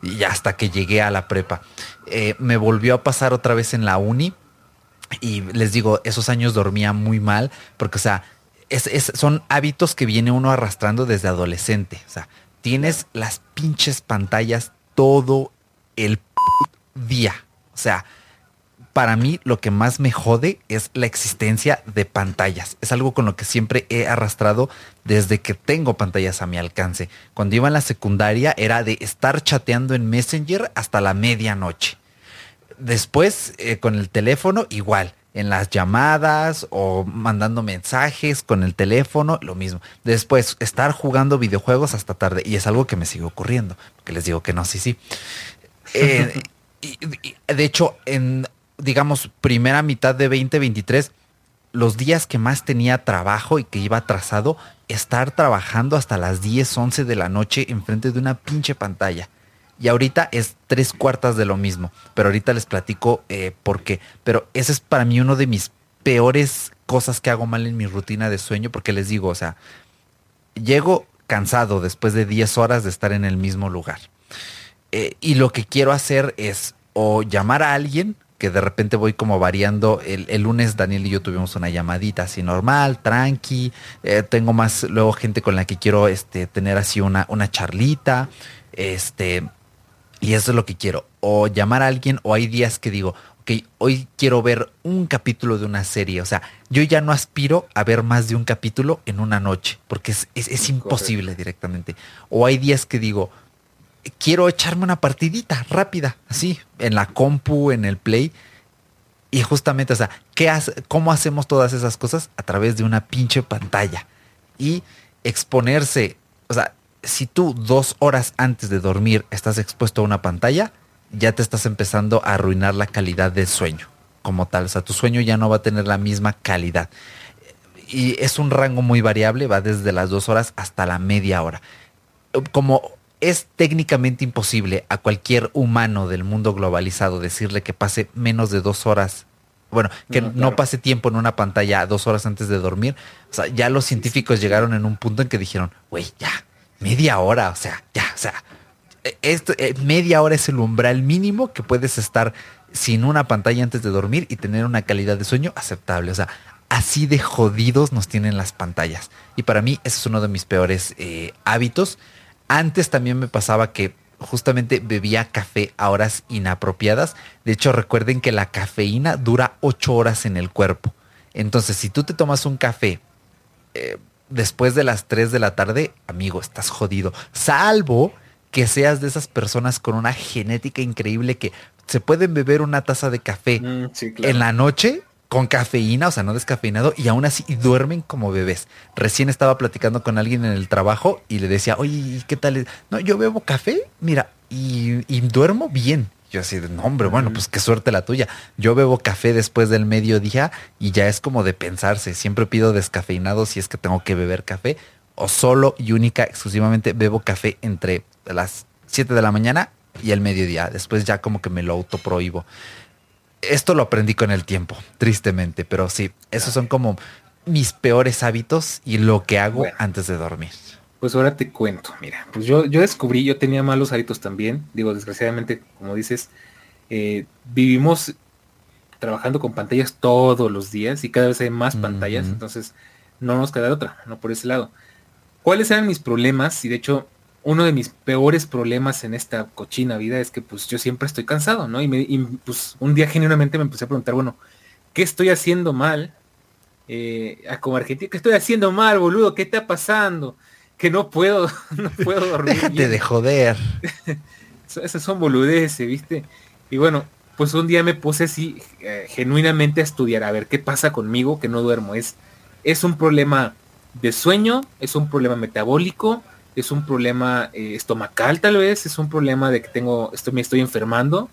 Y hasta que llegué a la prepa. Eh, me volvió a pasar otra vez en la uni. Y les digo, esos años dormía muy mal. Porque, o sea, son hábitos que viene uno arrastrando desde adolescente. O sea, tienes las pinches pantallas todo el día. O sea, para mí lo que más me jode es la existencia de pantallas. Es algo con lo que siempre he arrastrado desde que tengo pantallas a mi alcance. Cuando iba en la secundaria era de estar chateando en Messenger hasta la medianoche. Después eh, con el teléfono igual. En las llamadas o mandando mensajes con el teléfono, lo mismo. Después, estar jugando videojuegos hasta tarde. Y es algo que me sigue ocurriendo. Porque les digo que no, sí, sí. Eh, <laughs> de hecho, en, digamos, primera mitad de 2023, los días que más tenía trabajo y que iba atrasado, estar trabajando hasta las 10, 11 de la noche enfrente de una pinche pantalla. Y ahorita es tres cuartas de lo mismo. Pero ahorita les platico eh, por qué. Pero ese es para mí uno de mis peores cosas que hago mal en mi rutina de sueño. Porque les digo, o sea, llego cansado después de 10 horas de estar en el mismo lugar. Eh, y lo que quiero hacer es o llamar a alguien, que de repente voy como variando. El, lunes Daniel y yo tuvimos una llamadita así normal, tranqui. Eh, tengo más luego gente con la que quiero este, tener así una, una charlita. Este, y eso es lo que quiero. O llamar a alguien, o hay días que digo, ok, hoy quiero ver un capítulo de una serie. O sea, yo ya no aspiro a ver más de un capítulo en una noche, porque es, es imposible directamente. O hay días que digo, quiero echarme una partidita rápida, así, en la compu, en el play. Y justamente, o sea, ¿qué ¿cómo hacemos todas esas cosas? A través de una pinche pantalla. Y exponerse, o sea, si tú dos horas antes de dormir estás expuesto a una pantalla, ya te estás empezando a arruinar la calidad del sueño como tal. O sea, tu sueño ya no va a tener la misma calidad. Y es un rango muy variable, va desde las dos horas hasta la media hora. Como es técnicamente imposible a cualquier humano del mundo globalizado decirle que pase menos de dos horas. Bueno, que no, pase tiempo en una pantalla dos horas antes de dormir. O sea, ya los científicos llegaron en un punto en que dijeron, güey, ya, media hora, o sea, ya, o sea, e, esto, eh, media hora es el umbral mínimo que puedes estar sin una pantalla antes de dormir y tener una calidad de sueño aceptable. O sea, así de jodidos nos tienen las pantallas. Y para mí, ese es uno de mis peores eh, hábitos. Antes también me pasaba que justamente bebía café a horas inapropiadas. De hecho, recuerden que la cafeína dura ocho horas en el cuerpo. Entonces, si tú te tomas un café eh, después de las 3 de la tarde, amigo, estás jodido. Salvo que seas de esas personas con una genética increíble que se pueden beber una taza de café mm, en la noche con cafeína, o sea, no descafeinado, y aún así duermen como bebés. Recién estaba platicando con alguien en el trabajo y le decía, oye, ¿qué tal? No, yo bebo café, mira, y, duermo bien. Yo así de, no, hombre, bueno, pues qué suerte la tuya. Yo bebo café después del mediodía y ya es como de pensarse. Siempre pido descafeinado si es que tengo que beber café o solo y única, exclusivamente bebo café entre las 7 de la mañana y el mediodía. Después ya como que me lo autoprohíbo. Esto lo aprendí con el tiempo, tristemente, pero sí, esos son como mis peores hábitos y lo que hago antes de dormir. Pues ahora te cuento, mira, pues yo, yo descubrí, yo tenía malos hábitos también, digo, desgraciadamente, como dices, eh, vivimos trabajando con pantallas todos los días y cada vez hay más pantallas, entonces no nos queda otra, no por ese lado. ¿Cuáles eran mis problemas? Y de hecho, uno de mis peores problemas en esta cochina vida es que pues yo siempre estoy cansado, ¿no? Y, me, pues un día genuinamente me empecé a preguntar, bueno, ¿qué estoy haciendo mal? Eh, como argentino, ¿qué estoy haciendo mal, boludo? ¿Qué está pasando? Que no puedo, <laughs> no puedo <laughs> dormir. Déjate de joder. <laughs> Esas son boludeces, ¿viste? Y bueno, pues un día me puse así eh, genuinamente a estudiar, a ver qué pasa conmigo, que no duermo. Es, es un problema de sueño, es un problema metabólico, es un problema eh, estomacal tal vez, es un problema de que tengo, esto me estoy enfermando.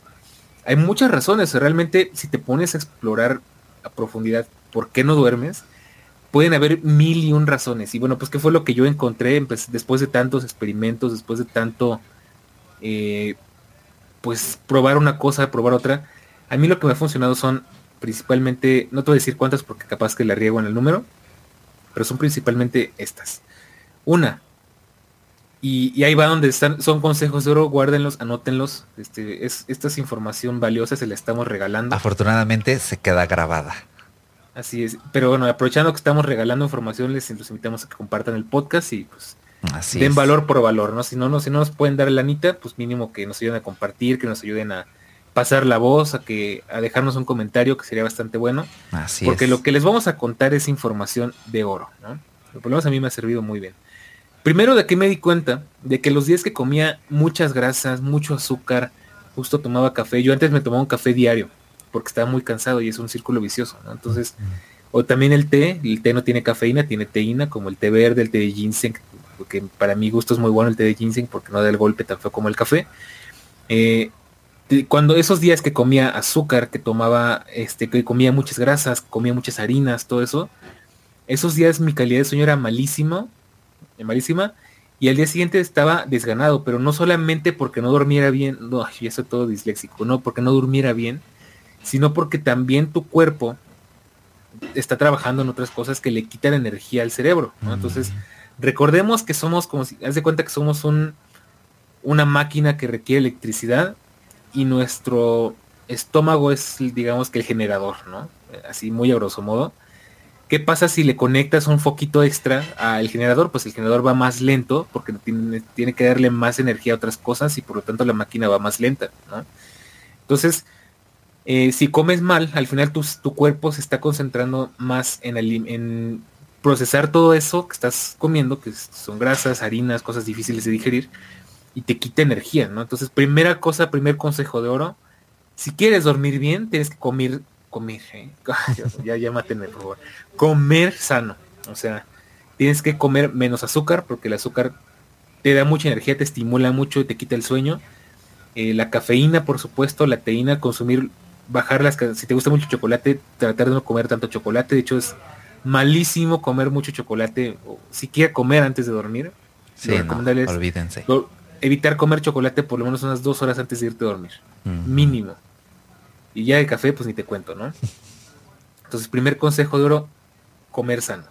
Hay muchas razones, realmente si te pones a explorar a profundidad por qué no duermes, pueden haber mil y un razones. Y bueno, pues qué fue lo que yo encontré después de tantos experimentos, después de tanto, eh, pues probar una cosa, probar otra. A mí lo que me ha funcionado son principalmente, no te voy a decir cuántas porque capaz que la riego en el número, pero son principalmente estas. Una, y, ahí va donde están, son consejos de oro, guárdenlos, anótenlos. Este, es, esta es información valiosa, se la estamos regalando. Afortunadamente se queda grabada. Así es, pero bueno, aprovechando que estamos regalando información, les invitamos a que compartan el podcast y pues den valor por valor, ¿no? Si no, no, si no nos pueden dar la anita, pues mínimo que nos ayuden a compartir, que nos ayuden a pasar la voz, a que, a dejarnos un comentario que sería bastante bueno. Así porque lo que les vamos a contar es información de oro, ¿no? Por lo menos a mí me ha servido muy bien. Primero de que me di cuenta de que los días que comía muchas grasas, mucho azúcar, justo tomaba café. Yo antes me tomaba un café diario porque estaba muy cansado y es un círculo vicioso, ¿no? Entonces, o también el té, el té no tiene cafeína, tiene teína, como el té verde, el té de ginseng, porque para mi gusto es muy bueno el té de ginseng porque no da el golpe tan feo como el café. Eh, cuando esos días que comía azúcar, que tomaba, este, que comía muchas grasas, comía muchas harinas, todo eso, esos días mi calidad de sueño era malísima, malísima, y al día siguiente estaba desganado, pero no solamente porque no durmiera bien, no, ya soy todo disléxico, no porque no durmiera bien, sino porque también tu cuerpo está trabajando en otras cosas que le quitan energía al cerebro, ¿no? Entonces, recordemos que somos como si, haz de cuenta que somos un, una máquina que requiere electricidad y nuestro estómago es, digamos que el generador, ¿no? Así muy a grosso modo. ¿Qué pasa si le conectas un foquito extra al generador? Pues el generador va más lento porque tiene, que darle más energía a otras cosas y por lo tanto la máquina va más lenta, ¿no? Entonces, eh, si comes mal, al final tu, tu, cuerpo se está concentrando más en, en procesar todo eso que estás comiendo, que son grasas, harinas, cosas difíciles de digerir, y te quita energía, ¿no? Entonces, primera cosa, primer consejo de oro, si quieres dormir bien, tienes que comer, comer, ¿eh? <laughs> ya, ya por favor. Comer sano, o sea, tienes que comer menos azúcar, porque el azúcar te da mucha energía, te estimula mucho y te quita el sueño. Eh, la cafeína, por supuesto, la teína, consumir, bajar las, si te gusta mucho chocolate, tratar de no comer tanto chocolate, de hecho es malísimo comer mucho chocolate, o siquiera comer antes de dormir. Sí, no, olvídense evitar comer chocolate por lo menos unas dos horas antes de irte a dormir. Mínimo. Y ya el café, pues ni te cuento, ¿no? Entonces, primer consejo de oro, comer sano.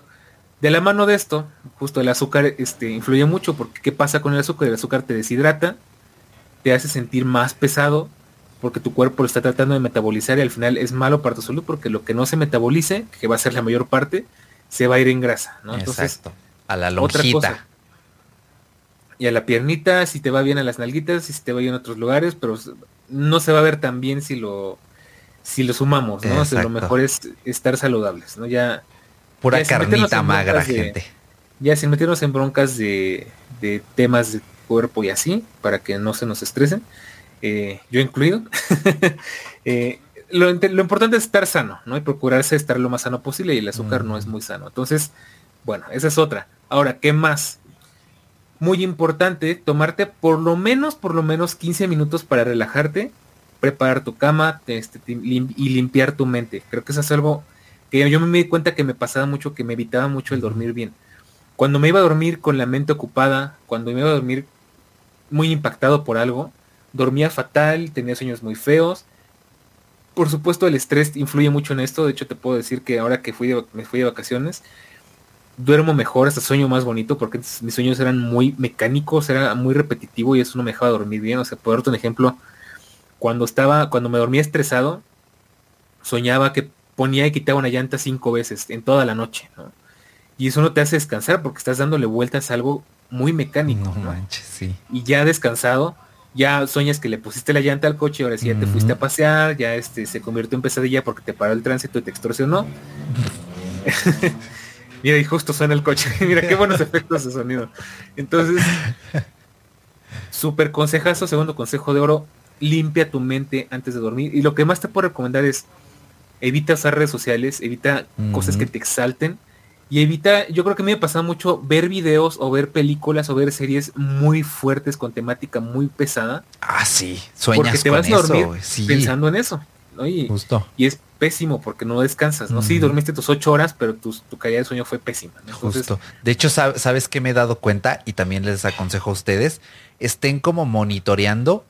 De la mano de esto, justo el azúcar este, influye mucho porque ¿qué pasa con el azúcar? El azúcar te deshidrata, te hace sentir más pesado porque tu cuerpo lo está tratando de metabolizar y al final es malo para tu salud porque lo que no se metabolice, que va a ser la mayor parte, se va a ir en grasa, ¿no? Entonces, a la lonjita y a la piernita, si te va bien a las nalguitas, si te va bien a otros lugares, pero no se va a ver tan bien si lo si lo sumamos, ¿no? lo mejor es estar saludables, ¿no? Ya pura carnita magra, gente. Ya sin meternos en broncas de, de, temas de cuerpo y así, para que no se nos estresen, eh, yo incluido. <laughs> Eh, lo, importante es estar sano, ¿no? Y procurarse estar lo más sano posible y el azúcar no es muy sano. Entonces, bueno, esa es otra. Ahora, ¿qué más? muy importante tomarte por lo menos, por lo menos 15 minutos para relajarte preparar tu cama este, y limpiar tu mente. Creo que eso es algo que yo me di cuenta que me pasaba mucho, que me evitaba mucho el dormir bien. Cuando me iba a dormir con la mente ocupada, cuando me iba a dormir muy impactado por algo, dormía fatal, tenía sueños muy feos. Por supuesto el estrés influye mucho en esto, de hecho te puedo decir que ahora que fui me fui de vacaciones, duermo mejor, hasta sueño más bonito, porque mis sueños eran muy mecánicos, era muy repetitivo y eso no me dejaba dormir bien. O sea, por darte un ejemplo, cuando estaba, cuando me dormía estresado, soñaba que ponía y quitaba una llanta cinco veces en toda la noche, Y eso no te hace descansar porque estás dándole vueltas a algo muy mecánico. No, Manches, sí. Y ya descansado, ya sueñas que le pusiste la llanta al coche, ahora sí ya te fuiste a pasear, ya este se convirtió en pesadilla porque te paró el tránsito y te extorsionó. <laughs> Mira, y justo suena el coche. <laughs> Mira qué buenos efectos de sonido. Entonces, <laughs> súper consejazo, segundo consejo de oro, limpia tu mente antes de dormir. Y lo que más te puedo recomendar es evita usar redes sociales, evita cosas que te exalten. Y evita, yo creo que a mí me pasa mucho ver videos o ver películas o ver series muy fuertes con temática muy pesada. Ah, sí, sueñas porque te vas a dormir pensando en eso. Y, Justo. y es pésimo porque no descansas, ¿no? Sí, dormiste tus ocho horas, pero tu, calidad de sueño fue pésima. Justo. De hecho, ¿sabes qué me he dado cuenta? Y también les aconsejo a ustedes, estén como monitoreando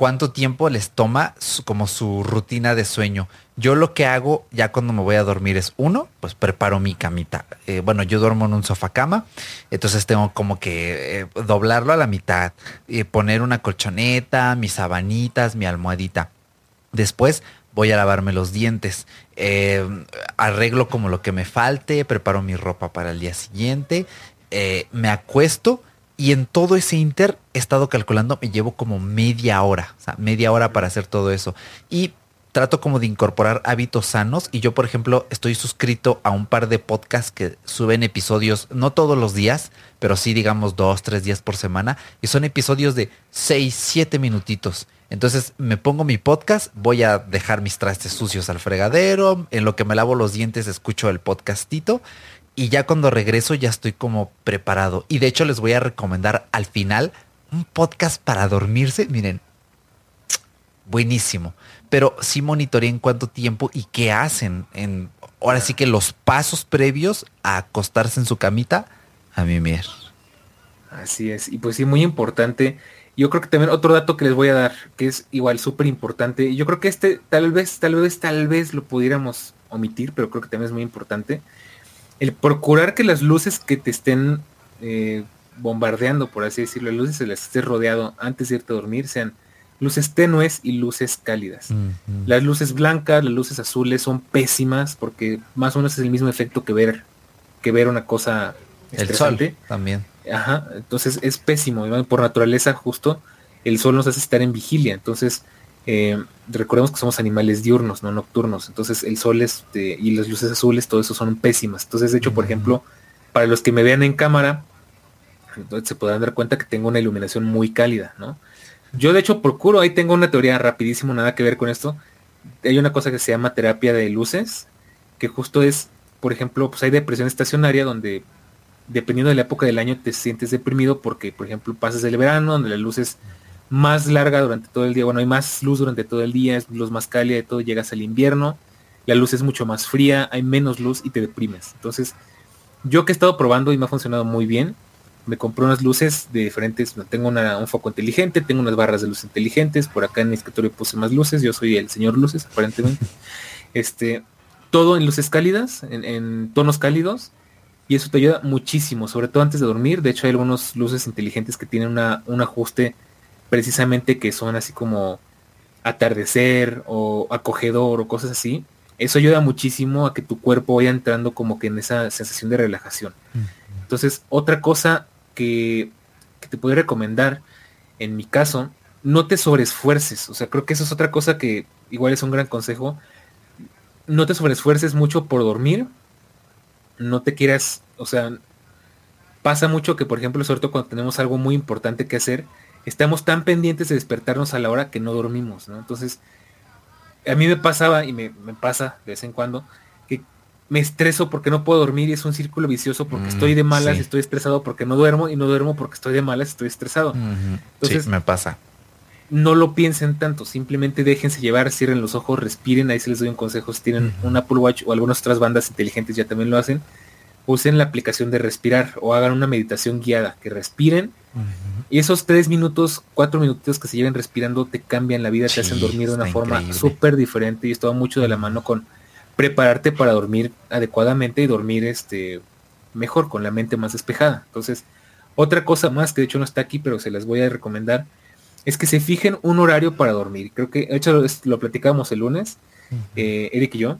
cuánto tiempo les toma como su rutina de sueño. Yo lo que hago ya cuando me voy a dormir es uno, pues preparo mi camita. Eh, bueno, yo duermo en un sofá cama, entonces tengo como que eh, doblarlo a la mitad, poner una colchoneta, mis sabanitas, mi almohadita. Después voy a lavarme los dientes, eh, arreglo como lo que me falte, preparo mi ropa para el día siguiente, me acuesto y en todo ese inter he estado calculando, me llevo como media hora, o sea, media hora para hacer todo eso. Y trato como de incorporar hábitos sanos y yo, por ejemplo, estoy suscrito a un par de podcasts que suben episodios, no todos los días, pero sí digamos dos, tres días por semana y son episodios de seis, siete minutitos. Entonces me pongo mi podcast, voy a dejar mis trastes sucios al fregadero, en lo que me lavo los dientes escucho el podcastito y ya cuando regreso ya estoy como preparado. Y de hecho les voy a recomendar al final un podcast para dormirse, miren, buenísimo. Pero sí en cuánto tiempo y qué hacen en ahora sí que los pasos previos a acostarse en su camita a mimir. Así es, y pues sí, muy importante yo creo que también otro dato que les voy a dar, que es igual súper importante, yo creo que este tal vez, tal vez, tal vez lo pudiéramos omitir, pero creo que también es muy importante. El procurar que las luces que te estén eh, bombardeando, por así decirlo, las luces se las estés rodeado antes de irte a dormir, sean luces tenues y luces cálidas. Las luces blancas, las luces azules son pésimas porque más o menos es el mismo efecto que ver, que ver una cosa el sol también. Ajá, entonces es pésimo. Por naturaleza, justo, el sol nos hace estar en vigilia. Entonces, eh, recordemos que somos animales diurnos, no nocturnos. Entonces, el sol este, y las luces azules, todo eso son pésimas. Entonces, de hecho, por ejemplo, para los que me vean en cámara, entonces se podrán dar cuenta que tengo una iluminación muy cálida, ¿no? Yo, de hecho, procuro, ahí tengo una teoría rapidísimo, nada que ver con esto. Hay una cosa que se llama terapia de luces, que justo es, por ejemplo, pues hay depresión estacionaria donde dependiendo de la época del año te sientes deprimido porque, por ejemplo, pasas el verano donde la luz es más larga durante todo el día, bueno, hay más luz durante todo el día, es luz más cálida y todo, llegas al invierno, la luz es mucho más fría, hay menos luz y te deprimes. Entonces, yo que he estado probando y me ha funcionado muy bien, me compré unas luces de diferentes, tengo un foco inteligente, tengo unas barras de luz inteligentes, por acá en mi escritorio puse más luces, yo soy el señor luces aparentemente. Este, todo en luces cálidas, en tonos cálidos, y eso te ayuda muchísimo, sobre todo antes de dormir. De hecho, hay algunos luces inteligentes que tienen un ajuste precisamente que son así como atardecer o acogedor o cosas así. Eso ayuda muchísimo a que tu cuerpo vaya entrando como que en esa sensación de relajación. Entonces, otra cosa que, que te puedo recomendar, en mi caso, no te sobreesfuerces. O sea, creo que eso es otra cosa que igual es un gran consejo. No te sobreesfuerces mucho por dormir, no te quieras, o sea, pasa mucho que, por ejemplo, sobre todo cuando tenemos algo muy importante que hacer, estamos tan pendientes de despertarnos a la hora que no dormimos, ¿no? Entonces, a mí me pasaba y me, pasa de vez en cuando que me estreso porque no puedo dormir y es un círculo vicioso porque mm, estoy de malas, estoy estresado porque no duermo y no duermo porque estoy de malas, estoy estresado. Entonces, me pasa. no lo piensen tanto, simplemente déjense llevar, cierren los ojos, respiren, ahí se les doy un consejo, si tienen un Apple Watch o algunas otras bandas inteligentes ya también lo hacen, usen la aplicación de respirar o hagan una meditación guiada, que respiren y esos tres minutos, cuatro minutos que se lleven respirando te cambian la vida, te hacen dormir de una forma súper diferente y esto va mucho de la mano con prepararte para dormir adecuadamente y dormir este mejor, con la mente más despejada. Entonces, otra cosa más que de hecho no está aquí, pero se las voy a recomendar, es que se fijen un horario para dormir. Creo que, de hecho, lo platicábamos el lunes, eh, Eric y yo.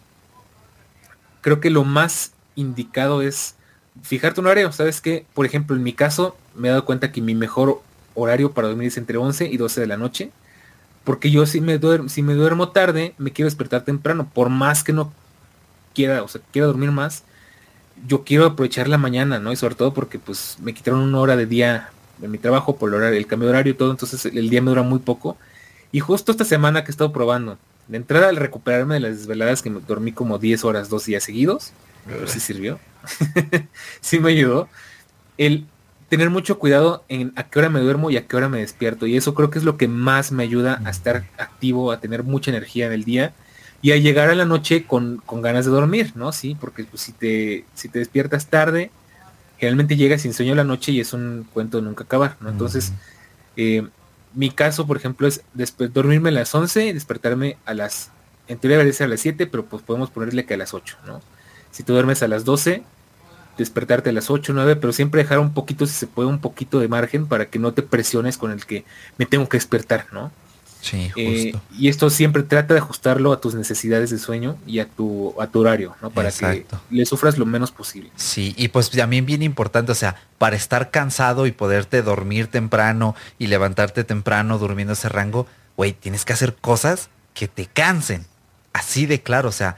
Creo que lo más indicado es fijarte un horario. Sabes que, por ejemplo, en mi caso, me he dado cuenta que mi mejor horario para dormir es entre 11 y 12 de la noche. Porque yo si me duermo, si me duermo tarde, me quiero despertar temprano. Por más que no quiera, o sea, quiera dormir más, yo quiero aprovechar la mañana, ¿no? Y sobre todo porque pues me quitaron una hora de día en mi trabajo por el, horario, el cambio de horario y todo, entonces el día me dura muy poco. Y justo esta semana que he estado probando, de entrada al recuperarme de las desveladas que me dormí como 10 horas, dos días seguidos, pero sí sirvió, <laughs> sí me ayudó, el tener mucho cuidado en a qué hora me duermo y a qué hora me despierto. Y eso creo que es lo que más me ayuda a estar activo, a tener mucha energía en el día y a llegar a la noche con, ganas de dormir, ¿no? Sí, porque pues, si, te, si te despiertas tarde, generalmente llegas sin sueño la noche y es un cuento de nunca acabar, ¿no? Entonces, eh, mi caso, por ejemplo, es dormirme a las 11 y despertarme a las, en teoría debería ser a las 7, pero pues podemos ponerle que a las 8, ¿no? Si tú duermes a las 12, despertarte a las 8, 9, pero siempre dejar un poquito, si se puede, un poquito de margen para que no te presiones con el que me tengo que despertar, ¿no? Sí, eh, justo. y esto siempre trata de ajustarlo a tus necesidades de sueño y a tu, a tu horario, ¿no? Para que le sufras lo menos posible. Sí, y pues también bien importante, o sea, para estar cansado y poderte dormir temprano y levantarte temprano durmiendo ese rango, güey, tienes que hacer cosas que te cansen. Así de claro, o sea,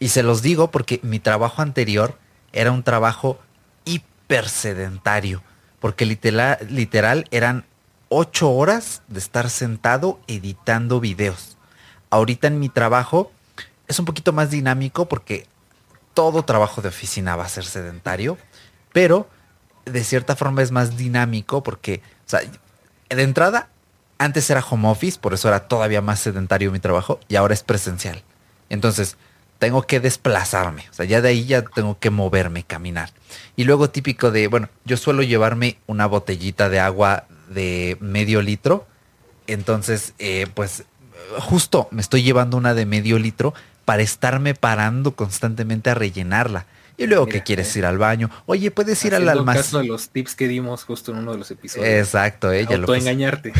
y se los digo porque mi trabajo anterior era un trabajo hiper sedentario, porque literal, literal eran ocho horas de estar sentado editando videos. Ahorita en mi trabajo es un poquito más dinámico porque todo trabajo de oficina va a ser sedentario, pero de cierta forma es más dinámico porque, o sea, de entrada, antes era home office, por eso era todavía más sedentario mi trabajo, y ahora es presencial. Entonces, tengo que desplazarme, o sea, ya de ahí ya tengo que moverme, caminar. Y luego típico de, bueno, yo suelo llevarme una botellita de agua de medio litro. Entonces, eh, pues justo me estoy llevando una de medio litro para estarme parando constantemente a rellenarla. Y luego que quieres ir al baño, oye, puedes ir al almacén. caso de los tips que dimos justo en uno de los episodios. Exacto, ella lo engañarte.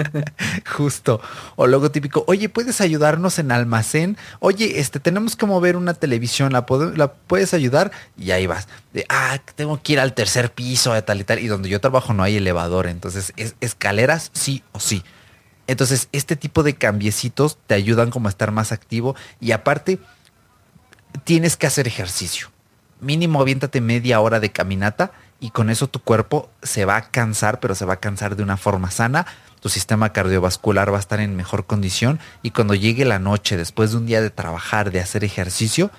<laughs> justo. O luego típico, oye, puedes ayudarnos en almacén. Oye, este, tenemos que mover una televisión, ¿la, la puedes ayudar? Y ahí vas. De, ah, tengo que ir al tercer piso, de tal y tal. Y donde yo trabajo no hay elevador, entonces es escaleras sí o sí. Entonces, este tipo de cambiecitos te ayudan como a estar más activo y aparte tienes que hacer ejercicio mínimo aviéntate media hora de caminata y con eso tu cuerpo se va a cansar, pero se va a cansar de una forma sana. Tu sistema cardiovascular va a estar en mejor condición y cuando llegue la noche, después de un día de trabajar, de hacer ejercicio,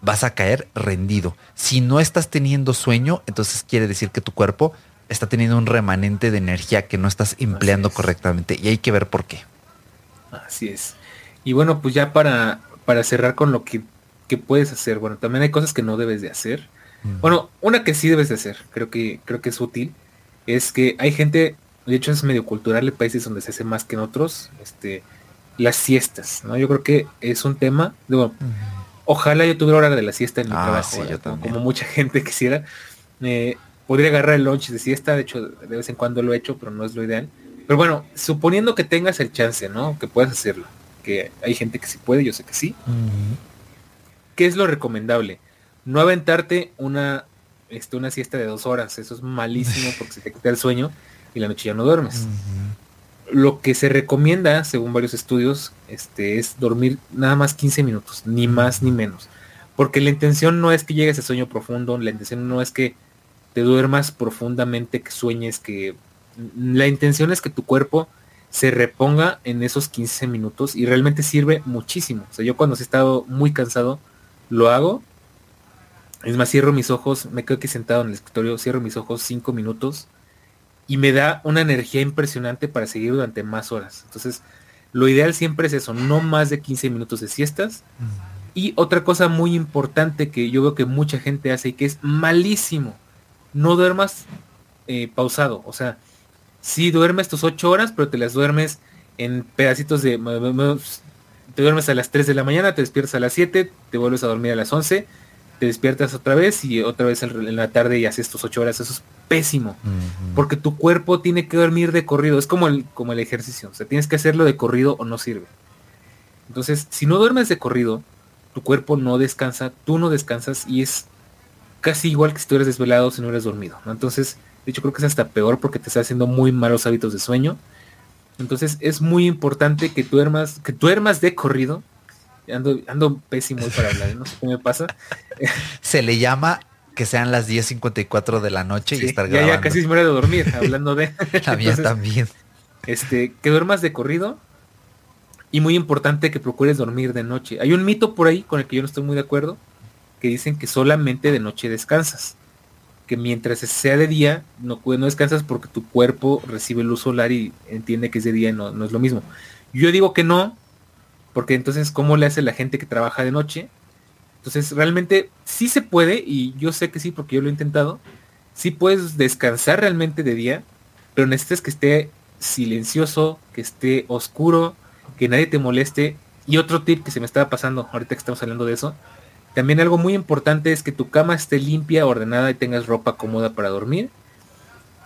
vas a caer rendido. Si no estás teniendo sueño, entonces quiere decir que tu cuerpo está teniendo un remanente de energía que no estás empleando correctamente y hay que ver por qué. Así es. Y bueno, pues ya para, para cerrar con lo que que puedes hacer. Bueno, también hay cosas que no debes de hacer. Bueno, una que sí debes de hacer, creo que, creo que es útil, es que hay gente, de hecho es medio cultural, hay países donde se hace más que en otros, este, las siestas, ¿no? Yo creo que es un tema, digo, ojalá yo tuviera hora de la siesta en mi ah, trabajo, como mucha <laughs> gente quisiera. podría agarrar el lunch de siesta, de hecho, de vez en cuando lo he hecho, pero no es lo ideal. Pero bueno, suponiendo que tengas el chance, ¿no? Que puedas hacerlo. Que hay gente que sí puede, yo sé que sí. ¿Qué es lo recomendable? No aventarte una, este, una siesta de dos horas. Eso es malísimo <laughs> porque se te quita el sueño y la noche ya no duermes. Lo que se recomienda, según varios estudios, este, es dormir nada más 15 minutos, ni más ni menos. Porque la intención no es que llegues a sueño profundo, la intención no es que te duermas profundamente, que sueñes, que... La intención es que tu cuerpo se reponga en esos 15 minutos y realmente sirve muchísimo. O sea, yo cuando he estado muy cansado, lo hago. Es más, cierro mis ojos, me quedo aquí sentado en el escritorio, cierro mis ojos cinco minutos y me da una energía impresionante para seguir durante más horas. Entonces, lo ideal siempre es eso, no más de 15 minutos de siestas. Y otra cosa muy importante que yo veo que mucha gente hace y que es malísimo, no duermas eh, pausado. O sea, si duermes tus 8 horas, pero te las duermes en pedacitos de... Te duermes a las 3 de la mañana, te despiertas a las 7, te vuelves a dormir a las 11, te despiertas otra vez y otra vez en la tarde y haces tus 8 horas. Eso es pésimo. Porque tu cuerpo tiene que dormir de corrido. Es como el, como el ejercicio. O sea, tienes que hacerlo de corrido o no sirve. Entonces, si no duermes de corrido, tu cuerpo no descansa, tú no descansas y es casi igual que si tú eres desvelado si no eres dormido. Entonces, de hecho creo que es hasta peor porque te está haciendo muy malos hábitos de sueño. Entonces es muy importante que duermas, que duermas de corrido. Ando, ando pésimo para hablar, no sé qué me pasa. <laughs> Se le llama que sean las 10.54 de la noche y estar grabando. Ya, ya casi se muere de dormir, hablando de... <laughs> también, también. Este, que duermas de corrido y muy importante que procures dormir de noche. Hay un mito por ahí con el que yo no estoy muy de acuerdo, que dicen que solamente de noche descansas. Que mientras sea de día, no, no descansas porque tu cuerpo recibe luz solar y entiende que es de día y no, no es lo mismo. Yo digo que no, porque entonces, ¿cómo le hace la gente que trabaja de noche? Entonces, realmente sí se puede, y yo sé que sí, porque yo lo he intentado. Sí puedes descansar realmente de día, pero necesitas que esté silencioso, que esté oscuro, que nadie te moleste. Y otro tip que se me estaba pasando, ahorita que estamos hablando de eso, también algo muy importante es que tu cama esté limpia, ordenada y tengas ropa cómoda para dormir.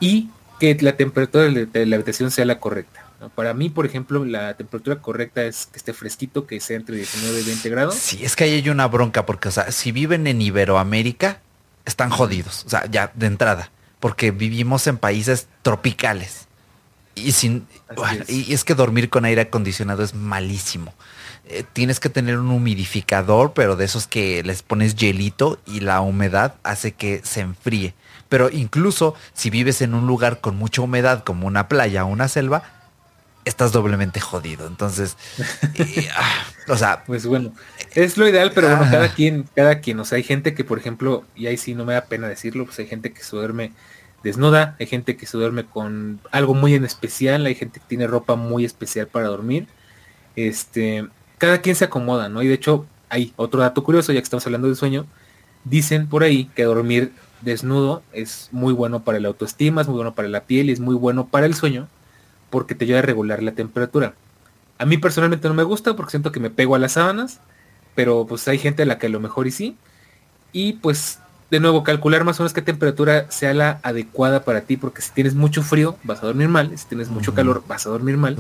Y que la temperatura de la habitación sea la correcta. Para mí, por ejemplo, la temperatura correcta es que esté fresquito, que sea entre 19 y 20 grados. Sí, es que ahí hay una bronca, porque, o sea, si viven en Iberoamérica, están jodidos, o sea, ya de entrada, porque vivimos en países tropicales. Y sin es. y es que dormir con aire acondicionado es malísimo. Eh, tienes que tener un humidificador, pero de esos que les pones hielito y la humedad hace que se enfríe. Pero incluso si vives en un lugar con mucha humedad, como una playa o una selva, estás doblemente jodido. Entonces, <laughs> ah, o sea, pues bueno, es lo ideal, pero bueno, cada quien, cada quien, o sea, hay gente que, por ejemplo, y ahí sí no me da pena decirlo, pues hay gente que se duerme desnuda, hay gente que se duerme con algo muy en especial, hay gente que tiene ropa muy especial para dormir. Este, cada quien se acomoda, ¿no? Y de hecho, hay otro dato curioso, ya que estamos hablando del sueño, dicen por ahí que dormir desnudo es muy bueno para la autoestima, es muy bueno para la piel y es muy bueno para el sueño porque te ayuda a regular la temperatura. A mí personalmente no me gusta porque siento que me pego a las sábanas, pero pues hay gente a la que a lo mejor y sí. Y pues de nuevo calcular más o menos qué temperatura sea la adecuada para ti, porque si tienes mucho frío vas a dormir mal, si tienes mucho calor vas a dormir mal.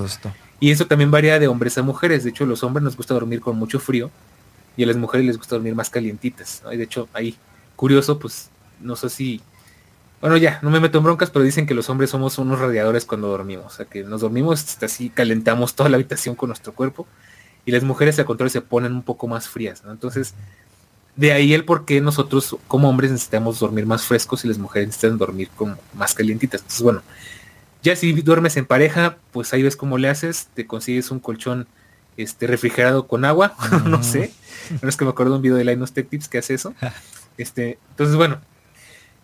Y eso también varía de hombres a mujeres. De hecho, los hombres nos gusta dormir con mucho frío y a las mujeres les gusta dormir más calientitas. Y de hecho, ahí, curioso, pues no sé si bueno, ya, no me meto en broncas, pero dicen que los hombres somos unos radiadores cuando dormimos. O sea, que nos dormimos, así calentamos toda la habitación con nuestro cuerpo. Y las mujeres, al contrario, se ponen un poco más frías. Entonces, de ahí el por qué nosotros como hombres necesitamos dormir más frescos y las mujeres necesitan dormir como más calientitas. Entonces, bueno, ya si duermes en pareja, pues ahí ves cómo le haces, te consigues un colchón este refrigerado con agua, <laughs> no sé. No es que me acuerdo de un video de Linus Tech Tips que hace eso. <laughs> Este, entonces, bueno,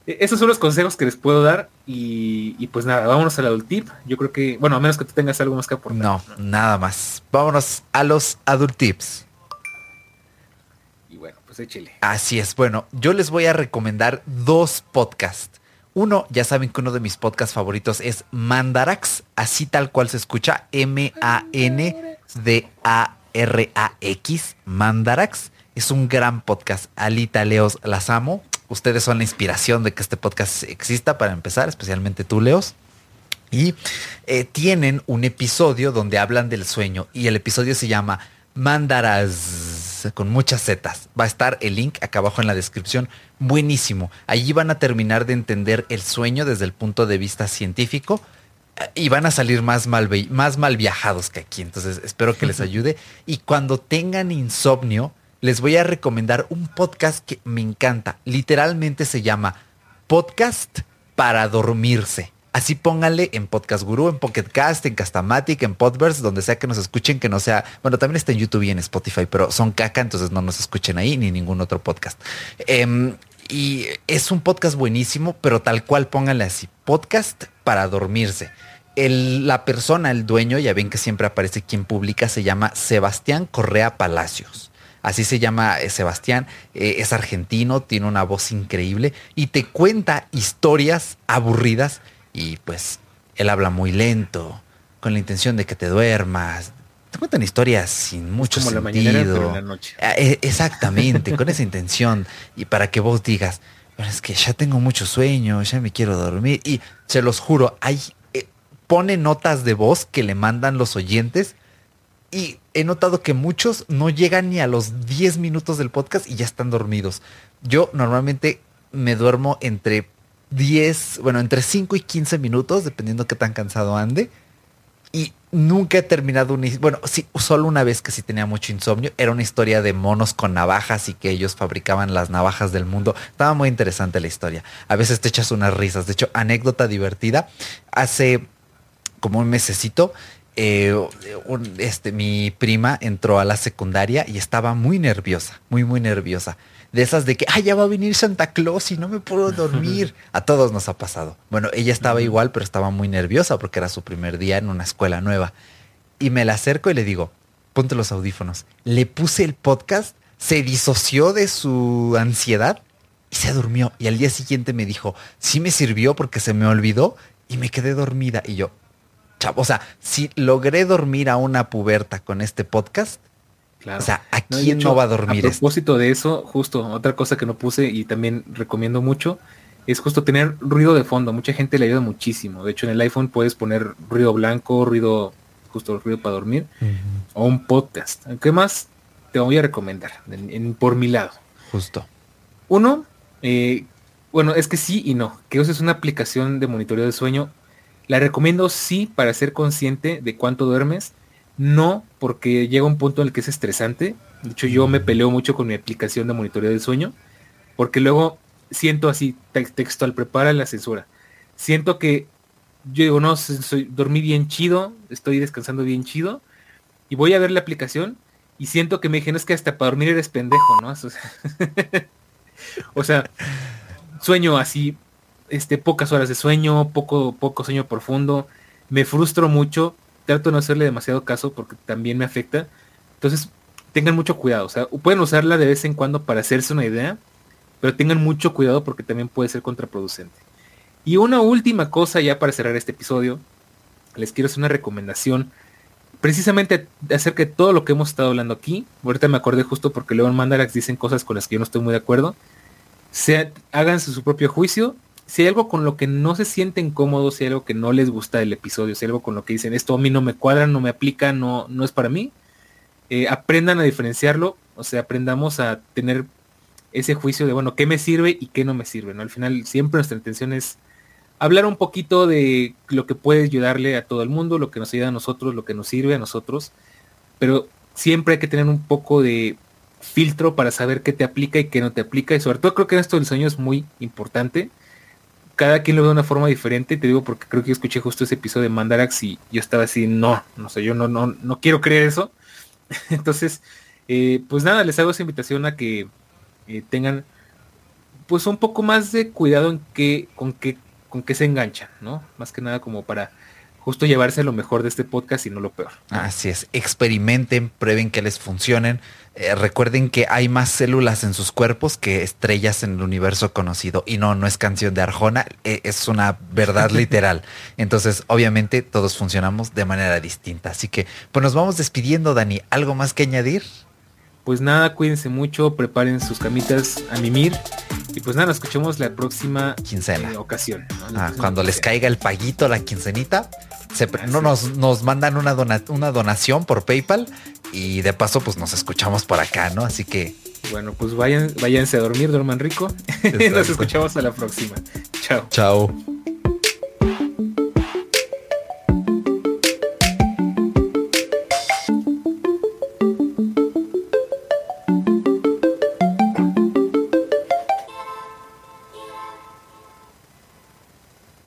e-, esos son los consejos que les puedo dar y, pues nada, vámonos al adult tip. Yo creo que, bueno, a menos que tú tengas algo más que aportar. No, nada más. Vámonos a los adult tips. Así es. Bueno, yo les voy a recomendar dos podcasts. Uno, ya saben que uno de mis podcasts favoritos es Mandarax, así tal cual se escucha, M-A-N-D-A-R-A-X, Mandarax. Es un gran podcast. Alita Leos, las amo Ustedes son la inspiración de que este podcast exista para empezar, especialmente tú, Leos. Y eh, tienen un episodio donde hablan del sueño y el episodio se llama Mandaras con muchas zetas. Va a estar el link acá abajo en la descripción. Buenísimo. Allí van a terminar de entender el sueño desde el punto de vista científico eh, y van a salir más mal, más mal viajados que aquí. Entonces espero que les ayude. Y cuando tengan insomnio, les voy a recomendar un podcast que me encanta. Literalmente se llama Podcast para dormirse. Así pónganle en Podcast Guru, en Pocket Cast, en Castamatic, en Podverse, donde sea que nos escuchen, que no sea, bueno, también está en YouTube y en Spotify, pero son caca, entonces no nos escuchen ahí ni ningún otro podcast. Em, y es un podcast buenísimo, pero tal cual pónganle así, podcast para dormirse. la persona, el dueño, ya ven que siempre aparece quien publica, se llama Sebastián Correa Palacios. Así se llama eh, Sebastián, eh, es argentino, tiene una voz increíble y te cuenta historias aburridas y pues él habla muy lento, con la intención de que te duermas. Te cuentan historias sin mucho Como sentido. La. Ah, e, exactamente, con esa intención y para que vos digas, es que ya tengo mucho sueño, ya me quiero dormir y se los juro, hay eh, pone notas de voz que le mandan los oyentes y he notado que muchos no llegan ni a los 10 minutos del podcast y ya están dormidos. Yo normalmente me duermo entre 10, bueno, entre 5 y 15 minutos, dependiendo qué tan cansado ande. Y nunca he terminado una... Bueno, sí, solo una vez que sí tenía mucho insomnio. Era una historia de monos con navajas y que ellos fabricaban las navajas del mundo. Estaba muy interesante la historia. A veces te echas unas risas. De hecho, anécdota divertida. Hace como un mesecito eh, este, mi prima entró a la secundaria y estaba muy nerviosa, muy, muy nerviosa. De esas de que, ay, ya va a venir Santa Claus y no me puedo dormir. A todos nos ha pasado. Bueno, ella estaba igual, pero estaba muy nerviosa porque era su primer día en una escuela nueva. Y me la acerco y le digo, ponte los audífonos. Le puse el podcast, se disoció de su ansiedad y se durmió. Y al día siguiente me dijo, sí me sirvió porque se me olvidó y me quedé dormida. Y yo, o sea, si logré dormir a una puberta con este podcast, o sea, ¿a quién no, va a dormir? A propósito de eso, justo otra cosa que no puse y también recomiendo mucho es justo tener ruido de fondo. Mucha gente le ayuda muchísimo. De hecho, en el iPhone puedes poner ruido blanco, ruido, justo ruido para dormir, o un podcast. ¿Qué más te voy a recomendar por mi lado? Justo. Uno, eh, bueno, es que sí y no. Que uses una aplicación de monitoreo de sueño la recomiendo sí para ser consciente de cuánto duermes, no porque llega un punto en el que es estresante. De hecho, yo me peleo mucho con mi aplicación de monitoreo del sueño, porque luego siento así textual, prepara la censura. Siento que yo digo, no, soy, dormí bien chido, estoy descansando bien chido, y voy a ver la aplicación y siento que me dije, no es que hasta para dormir eres pendejo, ¿no? <laughs> o sea sueño así este, pocas horas de sueño, poco, poco sueño profundo, me frustro mucho, trato de no hacerle demasiado caso porque también me afecta. Entonces, tengan mucho cuidado, o sea, pueden usarla de vez en cuando para hacerse una idea, pero tengan mucho cuidado porque también puede ser contraproducente. Y una última cosa ya para cerrar este episodio, les quiero hacer una recomendación precisamente acerca de todo lo que hemos estado hablando aquí. Ahorita me acordé justo porque luego en Mandarax dicen cosas con las que yo no estoy muy de acuerdo. Sea, háganse su propio juicio si hay algo con lo que no se sienten cómodos, si hay algo que no les gusta del episodio, si hay algo con lo que dicen, esto a mí no me cuadra, no me aplica, no, no es para mí, eh, aprendan a diferenciarlo, o sea, aprendamos a tener ese juicio de, bueno, qué me sirve y qué no me sirve, ¿no? Al final siempre nuestra intención es hablar un poquito de lo que puede ayudarle a todo el mundo, lo que nos ayuda a nosotros, lo que nos sirve a nosotros, pero siempre hay que tener un poco de filtro para saber qué te aplica y qué no te aplica, y sobre todo creo que esto del sueño es muy importante, cada quien lo ve de una forma diferente, te digo porque creo que escuché justo ese episodio de Mandarax y yo estaba así, no, no sé, yo no, no, no quiero creer eso. <laughs> Entonces, eh, pues nada, les hago esa invitación a que eh, tengan pues un poco más de cuidado en qué, con qué, con qué se enganchan, ¿no? Más que nada como para justo llevarse lo mejor de este podcast y no lo peor. Así es, experimenten, prueben que les funcionen. Eh, recuerden que hay más células en sus cuerpos que estrellas en el universo conocido. Y no, no es canción de Arjona, eh, es una verdad <laughs> literal. Entonces, obviamente, todos funcionamos de manera distinta. Así que, pues nos vamos despidiendo, Dani. ¿Algo más que añadir? Pues nada, cuídense mucho, preparen sus camitas a mimir. Y pues nada, nos escuchemos la próxima quincena. Eh, ocasión. Ah, cuando les caiga el paguito, la quincenita, no nos, nos mandan una, una donación por PayPal y de paso pues nos escuchamos por acá, ¿no? Así que... Bueno, pues vayan, váyanse a dormir, duerman rico. <laughs> nos escuchamos a la próxima. Chao. Chao.